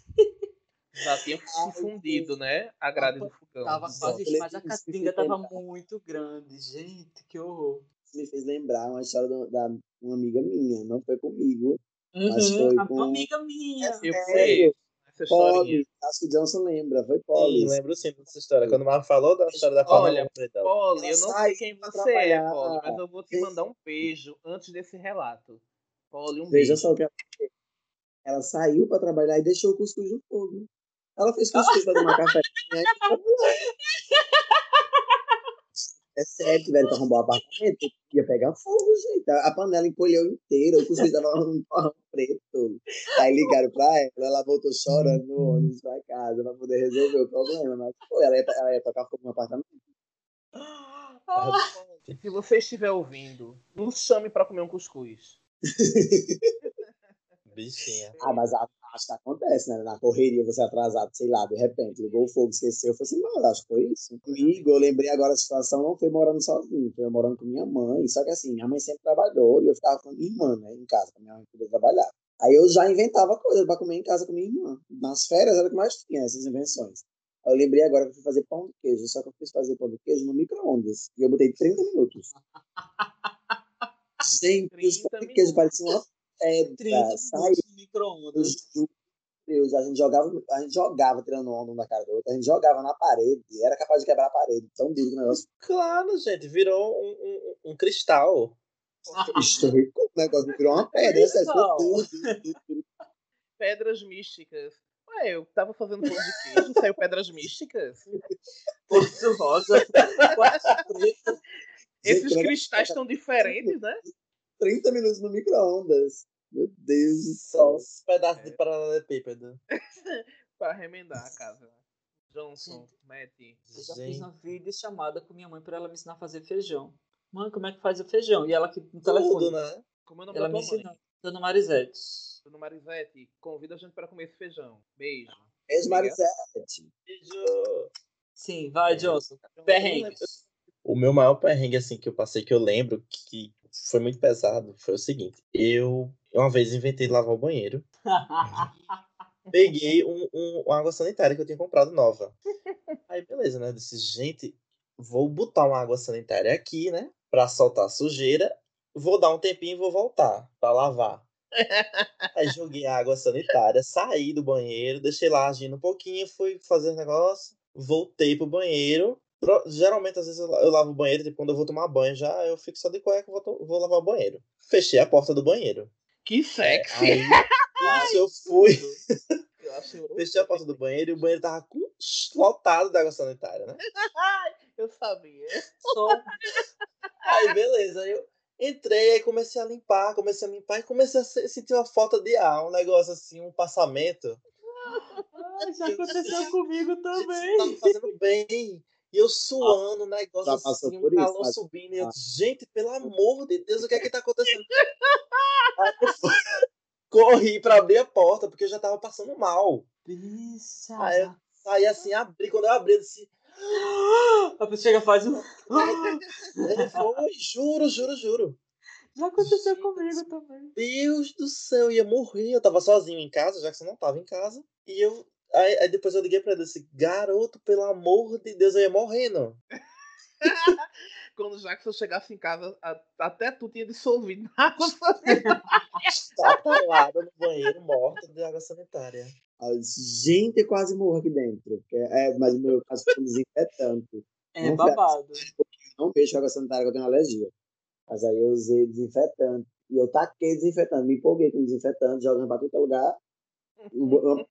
A: Já tinha (laughs) se fundido, né? A grade do fogão.
C: Tava quase,
B: Exato.
C: mas a catinga tava muito grande. Gente, que horror.
B: me fez lembrar uma história da, da uma amiga minha, não foi comigo, Mas
C: Uhum,
B: foi
C: a
B: com-
C: amiga minha.
A: Eu conheço essa.
B: Polly, acho que o Johnson lembra, foi
D: Sim,
B: Polly.
D: lembro sim dessa história. Quando o Marco falou da história da panela
A: Olha. Polly, eu não sei quem você é. Polly, mas eu vou te mandar um beijo antes desse relato. Polly, um
B: Veja
A: beijo.
B: só o que ela fez. Ela saiu pra trabalhar e deixou o cuscuz no fogo. Ela fez cuscuz pra tomar café. (laughs) né? É sério, tiveram que arrumar o apartamento, ia pegar fogo, gente. A panela encolheu inteira, o cuscuz tava (laughs) um porrão preto. Aí ligaram pra ela, ela voltou chorando no ônibus pra casa pra poder resolver o problema. Mas, pô, ela ia, ela ia tocar fogo no apartamento.
A: Se você estiver ouvindo, nos chame pra comer um cuscuz. (laughs)
D: Bichinha.
B: Ah, mas a- acho que acontece, né? Na correria, você atrasado, sei lá, de repente, ligou o fogo, esqueceu. Eu falei assim, não, acho que foi isso. Comigo, eu lembrei agora a situação, não foi morando sozinho, foi morando com minha mãe. Só que assim, minha mãe sempre trabalhou e eu ficava com minha irmã, né? Em casa, minha mãe poder trabalhar. Aí eu já inventava coisa pra comer em casa com minha irmã. Nas férias era o que mais tinha, essas invenções. Aí eu lembrei agora que eu fui fazer pão de queijo, só que eu fiz fazer pão de queijo no micro-ondas. E eu botei 30 minutos. (laughs) Gente, os
A: 30
B: pão de queijo pareciam uma
C: 30
B: pedra. Saiu
C: micro-ondas.
B: Deus, a gente jogava, a gente jogava tirando onda um da cara do outro, a gente jogava na parede, e era capaz de quebrar a parede, tão duro que o negócio
D: Claro, gente, virou um, um, um cristal. (laughs)
B: estourou, o negócio virou uma pedra.
A: Pedras místicas. Ué, eu tava fazendo pão de queijo, saiu pedras místicas.
C: Quartzo rosa. (laughs)
A: Esses cristais tão diferentes, né?
B: 30 minutos no micro-ondas. Meu Deus do
D: Só
B: céu.
D: uns pedaços
A: É.
D: de paralelepípedo. (laughs)
A: Pra remendar a casa. Johnson, Matt.
C: Eu já fiz uma vídeo chamada com minha mãe pra ela me ensinar a fazer feijão. Mãe, como é que faz o feijão? E ela aqui no telefone.
D: Tudo, né?
A: Como é o nome
C: Ela
A: da
C: me ensinou. Dona Marisete.
A: Dona Marisete, convida a gente pra comer esse feijão. Beijo.
B: Beijo, Marisete.
D: Beijo.
C: Sim, vai,
D: É.
C: Johnson.
A: Então,
C: Perrengues.
D: O meu maior perrengue, assim, que eu passei, que eu lembro, que foi muito pesado, foi o seguinte. Eu, uma vez, inventei de lavar o banheiro. (laughs) Peguei um, um- uma água sanitária que eu tinha comprado nova. Aí, beleza, né? Eu disse, gente, vou botar uma água sanitária aqui, né? Pra soltar a sujeira. Vou dar um tempinho e vou voltar pra lavar. Aí joguei a água sanitária, saí do banheiro, deixei lá agindo um pouquinho, fui fazer o negócio, voltei pro banheiro. Geralmente, às vezes, eu la- eu lavo o banheiro, tipo, quando eu vou tomar banho já, eu fico só de cueca e vou, vou lavar o banheiro. Fechei a porta do banheiro.
A: Que sexy.
D: Aí, (laughs) isso eu fui. (laughs)
A: Eu
D: Fechei a porta do banheiro e o banheiro tava com lotado de água sanitária, né?
A: Eu sabia.
C: Só (laughs)
D: Aí, beleza. Aí eu entrei, aí comecei a limpar, comecei a limpar e comecei a se- sentir uma falta de ar, um negócio assim, um passamento.
C: Ai, já aconteceu comigo também.
D: tá me fazendo bem. E eu suando, um negócio assim, um
B: isso,
D: calor subindo. E eu, gente, pelo amor de Deus, o que é que tá acontecendo? (laughs) Aí eu (laughs) corri pra abrir a porta, porque eu já tava passando mal.
C: Bicha.
D: Aí eu saí assim, abri. Quando eu abri, eu disse, (gasps)
C: A pessoa chega e faz um. (laughs)
D: ele foi, juro, juro, juro.
C: Já aconteceu comigo também.
D: Deus do céu, eu ia morrer. Eu tava sozinho em casa, já que você não tava em casa. E eu. Aí, aí depois eu liguei pra ele e disse: Garoto, pelo amor de Deus, eu ia morrendo. (laughs)
A: Quando o Jackson chegasse em casa, a- até tu tinha dissolvido na água sanitária.
D: Tatalada no banheiro, morta de água sanitária.
B: Gente, quase morro aqui dentro. Porque, é, mas o meu caso foi um desinfetante.
C: É
B: Não
C: babado.
B: Não vejo água sanitária que eu tenho alergia. Mas aí eu usei desinfetante. E eu taquei desinfetante, me empolguei com desinfetante, jogando pra todo lugar. O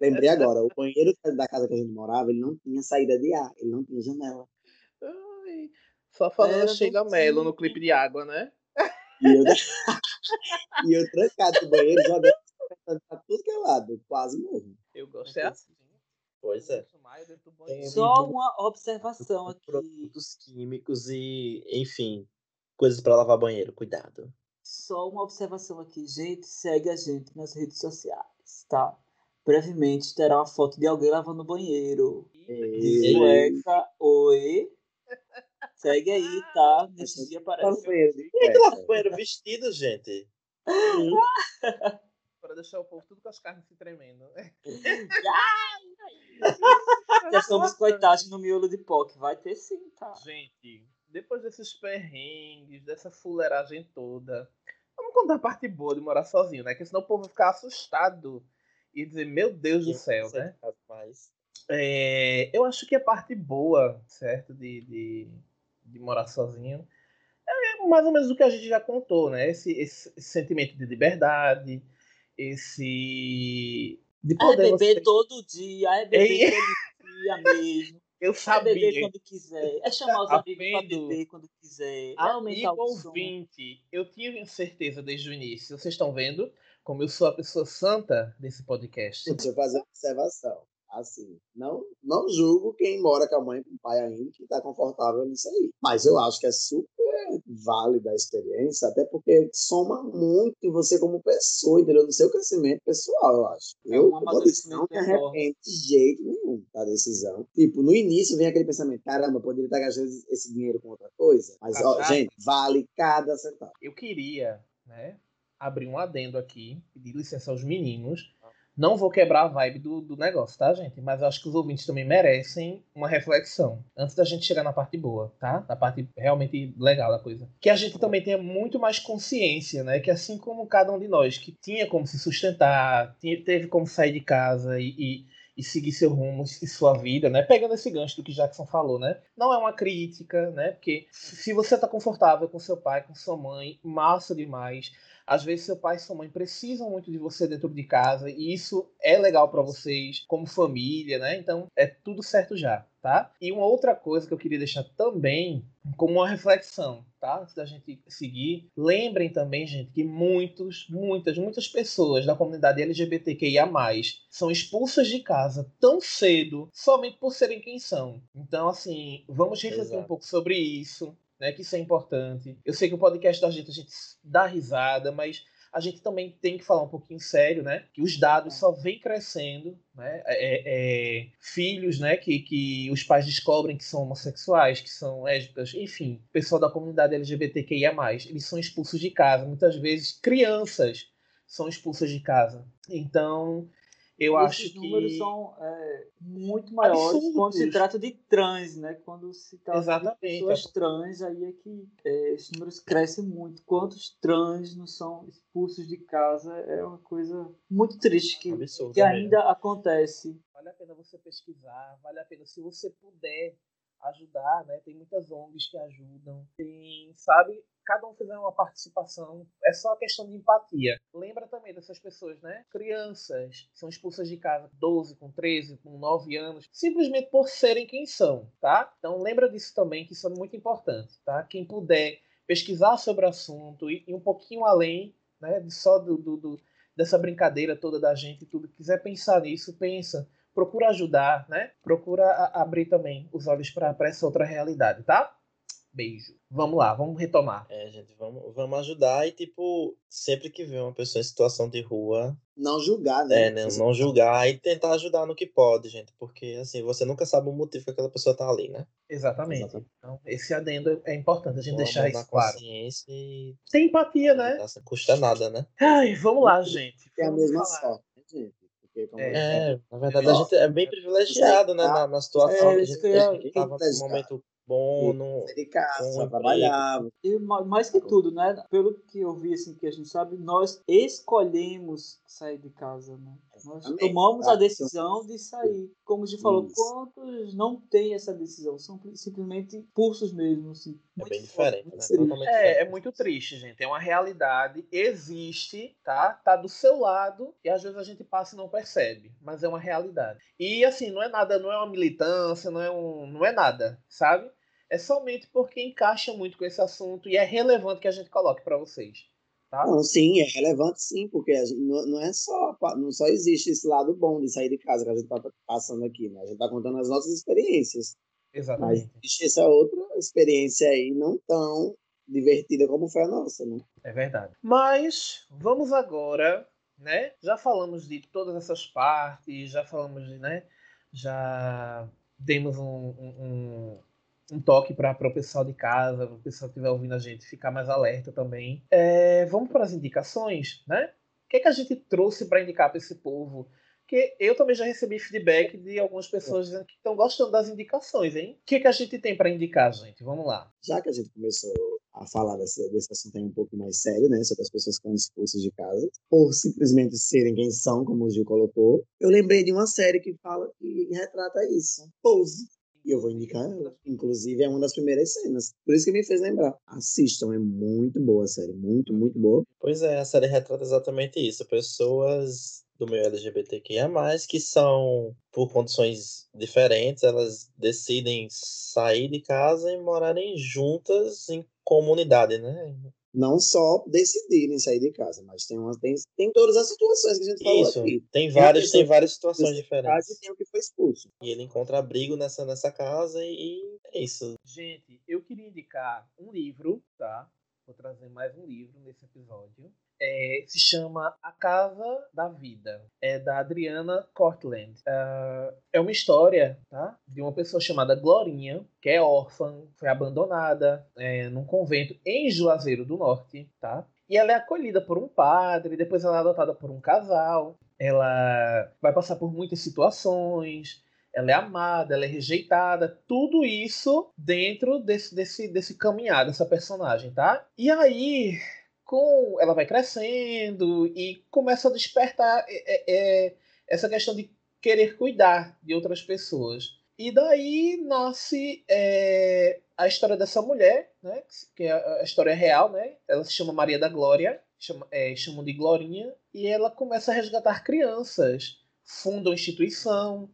B: Lembrei agora, o banheiro da casa que a gente morava, ele não tinha saída de ar, ele não tinha janela.
A: Ai, Só falando
C: Era
A: Sheila Mello no clipe de água, né?
B: E eu, (laughs) e eu trancado no banheiro, jogando pra tudo que é lado, quase morro.
A: Eu gosto é assim.
D: Pois é.
C: Só uma observação aqui.
D: Produtos químicos e, enfim, coisas pra lavar banheiro. Cuidado.
C: Só uma observação aqui. Gente, segue a gente nas redes sociais, tá? Brevemente terá uma foto de alguém lavando o banheiro. De sueca, oi. (laughs) Segue aí, tá? Nesse dia
B: Tá de
D: Quem é que lava
B: cueca.
D: banheiro vestido, gente? (laughs)
A: Para deixar o povo tudo com as carnes se tremendo. (laughs)
C: Já somos coitados no miolo de POC. Vai ter sim, tá?
A: Gente, depois desses perrengues, dessa fuleiragem toda, vamos contar a parte boa de morar sozinho, né? Porque senão o povo vai ficar assustado e dizer, meu Deus do céu, né? É, eu acho que a parte boa, certo, de, de, de morar sozinho é mais ou menos o que a gente já contou, né? Esse, esse, esse sentimento de liberdade, esse. De
C: É
A: poder
C: beber
A: você-
C: todo dia, é beber todo dia mesmo.
A: Eu
C: É beber
A: sabia.
C: quando quiser. É chamar os amigos pra beber quando quiser. É aumentar
A: Amigo
C: o som.
A: ouvinte, eu tinha certeza desde o início. Vocês estão vendo como eu sou a pessoa santa desse podcast.
B: Deixa eu fazer uma observação. Assim, não, não julgo quem mora com a mãe e com o pai ainda que está confortável nisso aí. Mas eu acho que é super válida a experiência, até porque soma muito em você como pessoa, entendeu? No seu crescimento pessoal, eu acho.
C: É
B: eu, disse, não me arrependo de jeito nenhum da decisão. Tipo, no início vem aquele pensamento, caramba, eu poderia estar gastando esse dinheiro com outra coisa. Mas, ó, gente, vale cada centavo.
A: Eu queria, né, abrir um adendo aqui, pedir licença aos meninos. Não vou quebrar a vibe do, do negócio, tá, gente? Mas eu acho que os ouvintes também merecem uma reflexão. Antes da gente chegar na parte boa, tá? Na parte realmente legal da coisa. Que a gente também tenha muito mais consciência, né? Que assim como cada um de nós, que tinha como se sustentar, tinha- teve como sair de casa e, e, e seguir seu rumo e sua vida, né? Pegando esse gancho do que Jackson falou, né? Não é uma crítica, né? Porque se você tá confortável com seu pai, com sua mãe, massa demais. Às vezes seu pai e sua mãe precisam muito de você dentro de casa e isso é legal pra vocês como família, né? Então é tudo certo já, tá? E uma outra coisa que eu queria deixar também como uma reflexão, tá? Antes da gente seguir, lembrem também, gente, que muitos, muitas, muitas pessoas da comunidade LGBTQIA+, são expulsas de casa tão cedo somente por serem quem são. Então, assim, vamos refletir um
D: Exato.
A: pouco sobre isso, né? Que isso é importante. Eu sei que o podcast da gente a gente dá risada, mas a gente também tem que falar um pouquinho sério, né? Que os dados só vêm crescendo, né? É, é, filhos, né? Que, que os pais descobrem que são homossexuais, que são lésbicas, enfim, pessoal da comunidade LGBTQIA+, eles são expulsos de casa. Muitas vezes crianças são expulsas de casa. Então, eu
C: Esses
A: acho que
C: números são é, muito maiores
A: Absurdos.
C: quando se trata de trans, né? Quando se trata
A: Exatamente.
C: de pessoas trans, aí é que é, esses números crescem muito. Quantos trans não são expulsos de casa é uma coisa muito triste que,
D: absurdo.
C: que
D: mesmo.
C: ainda acontece.
A: vale a pena você pesquisar, vale a pena se você puder ajudar, né? Tem muitas ONGs que ajudam, tem, sabe? Cada um fizer uma participação, é só a questão de empatia. Lembra também dessas pessoas, né? Crianças são expulsas de casa 12, com 13, com 9 anos, simplesmente por serem quem são, tá? Então lembra disso também, que isso é muito importante, tá? Quem puder pesquisar sobre o assunto e, e um pouquinho além, né? Só do, do- do- dessa brincadeira toda da gente e tudo, quiser pensar nisso, pensa procura ajudar, né? Procura abrir também os olhos para essa outra realidade, tá? Beijo. Vamos lá, vamos retomar.
D: É, gente, vamos, vamos ajudar e, tipo, sempre que vê uma pessoa em situação de rua,
B: Não julgar, né?
D: é, né, não julgar e tentar ajudar no que pode, gente. Porque, assim, você nunca sabe o motivo que aquela pessoa tá ali, né?
A: Exatamente.
B: Exatamente.
A: Então, esse adendo é importante a gente
D: Vamos
A: deixar isso claro.
D: consciência e
A: Tem empatia, né?
D: sem custa nada, né?
A: Ai, vamos lá, gente.
B: Tem a mesma
A: falar.
B: sorte, né, gente?
A: É.
D: É, na verdade, a gente é bem privilegiado, né, na, na situação
C: É,
D: que a gente
C: que
D: que tava num momento bom,
B: sair de casa, trabalhar.
C: E ma- mais que tudo, né? Pelo que eu vi, assim, que a gente sabe, nós escolhemos sair de casa, né? Nós tomamos a decisão de sair. Como a gente falou,
B: Isso.
C: quantos não têm essa decisão? São simplesmente pulsos mesmo, assim.
D: é bem diferente, né? Totalmente
A: É, é
D: diferente.
A: muito triste, gente. É uma realidade, existe, tá? Tá do seu lado e às vezes a gente passa e não percebe, mas é uma realidade. E assim, não é nada, não é uma militância, não é um, não é nada, sabe? É somente porque encaixa muito com esse assunto e é relevante que a gente coloque pra vocês, tá?
B: Não, sim, é relevante sim, porque gente, não, não é só, não só existe esse lado bom de sair de casa que a gente tá passando aqui, né? A gente tá contando as nossas experiências. Mas
A: Exatamente.
B: existe essa outra experiência aí, não tão divertida como foi a nossa, né?
A: É verdade. Mas vamos agora, né? Já falamos de todas essas partes, já falamos de, né? Já demos um, um, um- toque para o pessoal de casa, o pessoal que estiver ouvindo a gente ficar mais alerta também. É, vamos para as indicações, né? O que, é que a gente trouxe para indicar para esse povo? Porque eu também já recebi feedback de algumas pessoas dizendo que estão gostando das indicações, hein? O que, é que a gente tem para indicar, gente? Vamos lá.
B: Já que a gente começou a falar desse, desse assunto aí um pouco mais sério, né? Sobre as pessoas que estão expulsas de casa, por simplesmente serem quem são, como o Gil colocou, eu lembrei de uma série que fala que retrata isso. Pose. E eu vou indicar ela. Inclusive, é uma das primeiras cenas. Por isso que me fez lembrar. Assistam, é muito boa a série. Muito, muito boa.
D: Pois é, a série retrata exatamente isso. Pessoas do meio LGBTQIA+, que são, por condições diferentes, elas decidem sair de casa e morarem juntas em comunidade, né?
B: Não só decidirem sair de casa, mas tem, uma, tem, tem todas as situações que a gente falou
D: Isso,
B: aqui.
D: tem várias, tem várias situações
B: Casa
D: diferentes.
B: e tem o que foi expulso.
D: E ele encontra abrigo nessa, nessa casa e é isso.
A: Gente, eu queria indicar um livro, tá? Vou trazer mais um livro nesse episódio. É, se chama A Casa da Vida. É da Adriana Cortland. Ah, é uma história, tá? De uma pessoa chamada Glorinha, que é órfã, foi abandonada é, num convento em Juazeiro do Norte, tá? E ela é acolhida por um padre, depois ela é adotada por um casal. Ela vai passar por muitas situações, ela é amada, ela é rejeitada, tudo isso dentro desse, desse, desse caminhar dessa personagem, tá? E aí, com ela vai crescendo e começa a despertar é, é, é, essa questão de querer cuidar de outras pessoas. E daí nasce é, a história dessa mulher, né? Que é a história real, né? Ela se chama Maria da Glória, chama, é, chamam de Glorinha, e ela começa a resgatar crianças, funda uma instituição,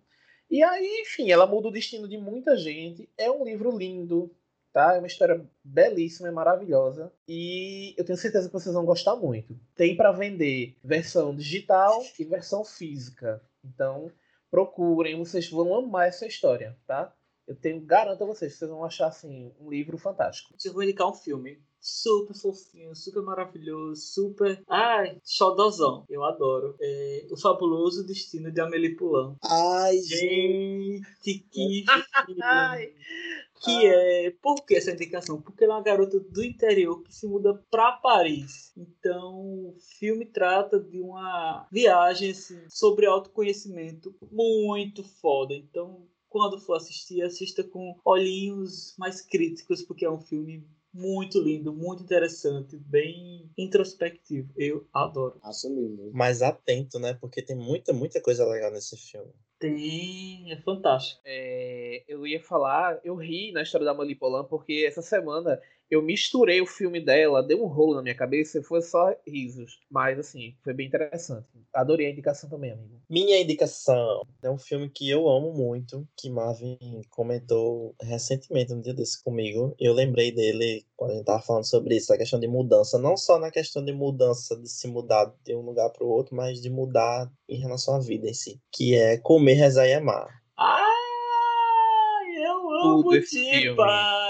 A: e aí, enfim, ela muda o destino de muita gente. É um livro lindo, tá? É uma história belíssima, é maravilhosa. E eu tenho certeza que vocês vão gostar muito. Tem para vender versão digital e versão física. Então, procurem, vocês vão amar essa história, tá? Eu tenho, garanto a vocês, vocês vão achar assim um livro fantástico.
C: Eu vou indicar um filme super fofinho, super maravilhoso, super. Ai, xodozão. Eu adoro. É O Fabuloso Destino de Amélie Poulain.
B: Ai, gente.
C: Gente, que (laughs)
A: Ai.
C: Que é. Por que essa indicação? Porque ela é uma garota do interior que se muda pra Paris. Então, o filme trata de uma viagem assim, sobre autoconhecimento muito foda. Então, quando for assistir, assista com olhinhos mais críticos, porque é um filme muito lindo, muito interessante, bem introspectivo. Eu adoro.
B: Acho lindo.
D: Mais atento, né? Porque tem muita, muita coisa legal nesse filme.
C: Tem, é fantástico.
A: É, eu ia falar, eu ri na história da Amélie Poulain porque essa semana eu misturei o filme dela, deu um rolo na minha cabeça e foi só risos. Mas assim, foi bem interessante. Adorei a indicação também, amigo.
D: Minha indicação é um filme que eu amo muito, que Marvin comentou recentemente, um dia desse comigo. Eu lembrei dele quando a gente tava falando sobre isso, a questão de mudança. Não só na questão de mudança, de se mudar de um lugar para o outro, mas de mudar em relação à vida em si. Que é Comer, Rezar e Amar.
C: Ai, eu amo
A: Tudo esse filme.
C: demais.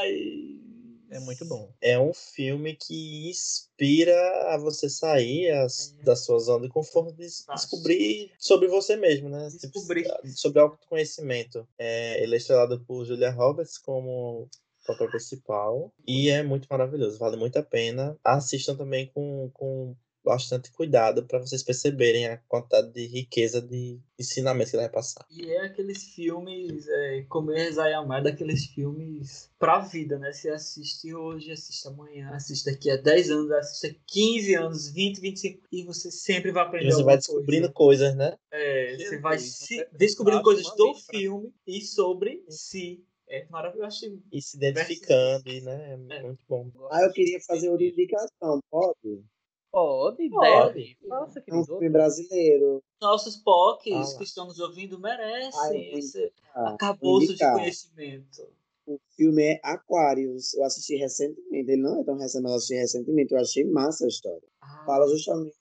A: É muito bom.
D: É um filme que inspira a você sair as- da sua zona de conforto e
C: Nossa.
D: descobrir sobre você mesmo, né? Tipo,
C: Descobrir.
D: sobre autoconhecimento. É, ele é estrelado por Julia Roberts como papel principal e é muito maravilhoso, vale muito a pena. Assistam também com, com bastante cuidado para vocês perceberem a quantidade de riqueza de ensinamento que ele vai passar.
C: E é aqueles filmes, é, Comer, Rezar e Amar, daqueles filmes pra vida, né? Você assiste hoje, assiste amanhã, assiste daqui a 10 anos, assiste a 15 anos, 20, 25, e você sempre vai
D: E
C: aprender
D: você vai descobrindo
C: coisa.
D: coisas, né?
C: É, você vai se,
A: você
C: descobrindo coisas do
A: vez pra-
C: filme e sobre si. É maravilhoso. Eu
D: E se identificando, e, né? É
C: É.
D: muito bom.
B: Ah, eu queria fazer uma indicação, pode?
A: Pode,
C: Pode.
A: deve. Nossa,
B: É um filme brasileiro.
C: nossos POCs
D: Ah
C: que estão nos ouvindo
B: Ah,
C: merecem esse
B: vou
C: acabouço de conhecimento.
B: O filme é Aquarius. Eu assisti recentemente. Ele não é tão recente, mas eu assisti recentemente. Eu achei massa a história. fala justamente,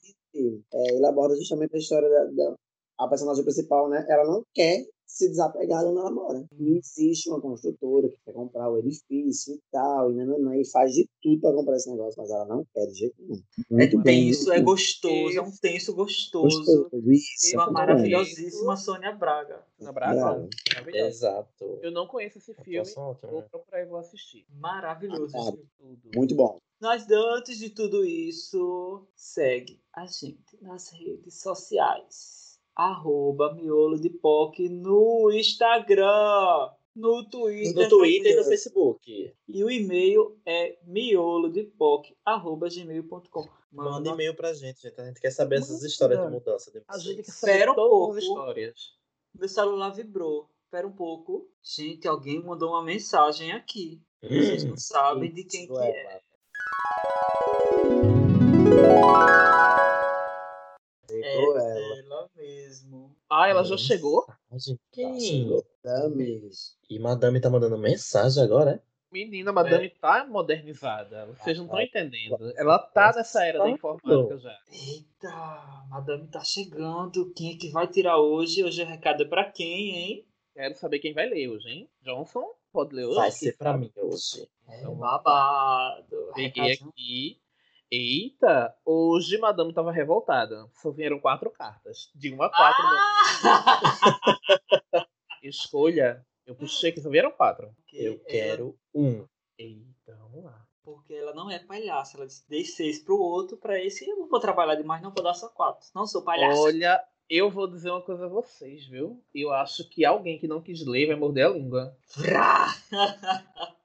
B: é, ele aborda justamente a história da, da a personagem principal, né? Ela não quer se desapegar onde ela mora. E existe uma construtora que quer comprar o edifício e tal, e, nananã, e faz de tudo para comprar esse negócio, mas ela não quer de jeito nenhum.
C: É tenso, é gostoso, é um tenso gostoso.
B: gostoso isso,
C: E uma maravilhosíssima Sônia Braga.
A: Na Braga. Maravilhoso.
D: Exato.
A: Eu não conheço esse filme.
D: Ótima,
A: Vou
D: né?
A: procurar e vou assistir.
C: Maravilhoso.
B: Ah,
C: esse filme.
A: Tudo.
B: Muito bom.
C: Mas antes de tudo isso, segue a gente nas redes sociais. Arroba Miolo de POC no Instagram, no Twitter.
D: No Twitter e no. Facebook.
C: E o e-mail é miolodepoc.gmail.com.
D: Manda
C: Manda
D: e-mail pra gente, gente. A gente quer saber essas histórias de mudança de
A: A gente quer saber
C: Espera um pouco.
A: as histórias.
C: Meu celular vibrou. Espera um pouco. Gente, alguém mandou uma mensagem aqui. Vocês não (clears throat) sabem de quem que é.
B: Chegou
C: É
B: ela.
A: Ah, ela já chegou?
B: Tá,
D: Quem?
B: Dami.
D: E Madame tá mandando mensagem agora, é?
A: Menina, a Madame tá modernizada. Vocês não estão
B: Ah,
A: entendendo. Ela tá nessa era da informática já.
C: Eita, madame tá chegando. Quem é que vai tirar hoje? Hoje o recado é pra quem, hein?
A: Quero saber quem vai ler hoje, hein? Johnson, pode ler hoje?
D: Vai ser pra mim hoje.
C: É
A: Então,
C: babado.
A: Peguei
C: Recadinho.
A: aqui. Eita, hoje Madame tava revoltada. Só vieram quatro cartas. De uma a quatro.
C: Ah! (laughs)
A: Escolha. Eu puxei que só vieram quatro.
D: Eu
C: Porque
D: quero um.
A: Eita, vamos lá.
C: ela- porque ela não é palhaça. Ela disse: dei seis pro outro, pra esse eu não vou trabalhar demais, não vou dar só quatro. Não sou palhaça.
A: Olha, eu vou dizer uma coisa a vocês, viu? Eu acho que alguém que não quis ler vai morder a língua. (laughs)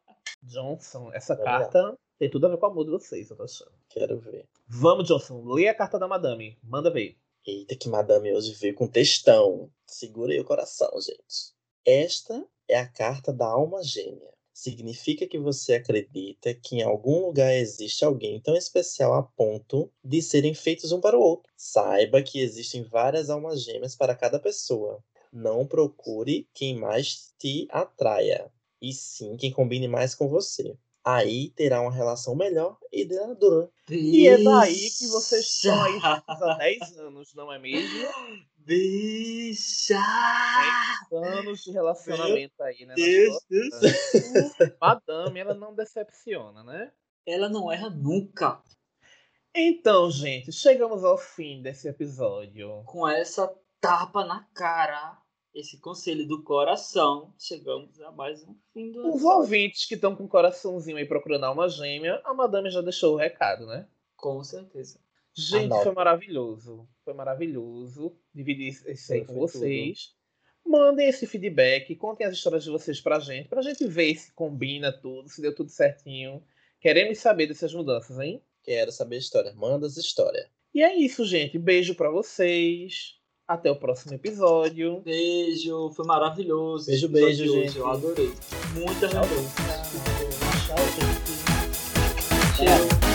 A: Johnson, essa
D: Vamos lá.
A: carta tem tudo a ver com a amor de vocês, eu tô achando.
D: Quero ver.
A: Vamos, Johnson, lê a carta da Madame. Manda ver.
D: Eita, que Madame hoje veio com textão. Segura aí o coração, gente. Esta é a carta da alma gêmea. Significa que você acredita que em algum lugar existe alguém tão especial a ponto de serem feitos um para o outro. Saiba que existem várias almas gêmeas para cada pessoa. Não procure quem mais te atraia, e sim quem combine mais com você. Aí terá uma relação melhor e duradoura.
A: E é daí que aí juntos há 10 anos, não é mesmo?
C: Bicha!
A: 10 anos de relacionamento aí, né?
C: Deus
A: vida. (laughs) Madame, ela não decepciona, né?
C: Ela não erra nunca.
A: Então, gente, chegamos ao fim desse episódio.
C: Com essa tapa na cara, esse conselho do coração, chegamos a mais um fim do
A: Os ouvintes que estão com o coraçãozinho aí procurando alma gêmea, a Madame já deixou o recado, né?
C: Com certeza.
A: Gente,
D: Anota.
A: foi maravilhoso. Foi maravilhoso dividir isso aí com vocês. Mandem esse feedback, contem as histórias de vocês pra gente, pra gente ver se combina tudo, se deu tudo certinho. Queremos saber dessas mudanças, hein?
D: Quero saber a história. Manda as histórias.
A: E é isso, gente. Beijo pra vocês. Até o próximo episódio.
C: Beijo, foi maravilhoso.
D: Beijo, beijo,
C: de hoje,
D: gente.
C: Eu adorei. Muita lembrança.
A: Tchau, gente.
C: Cheiro.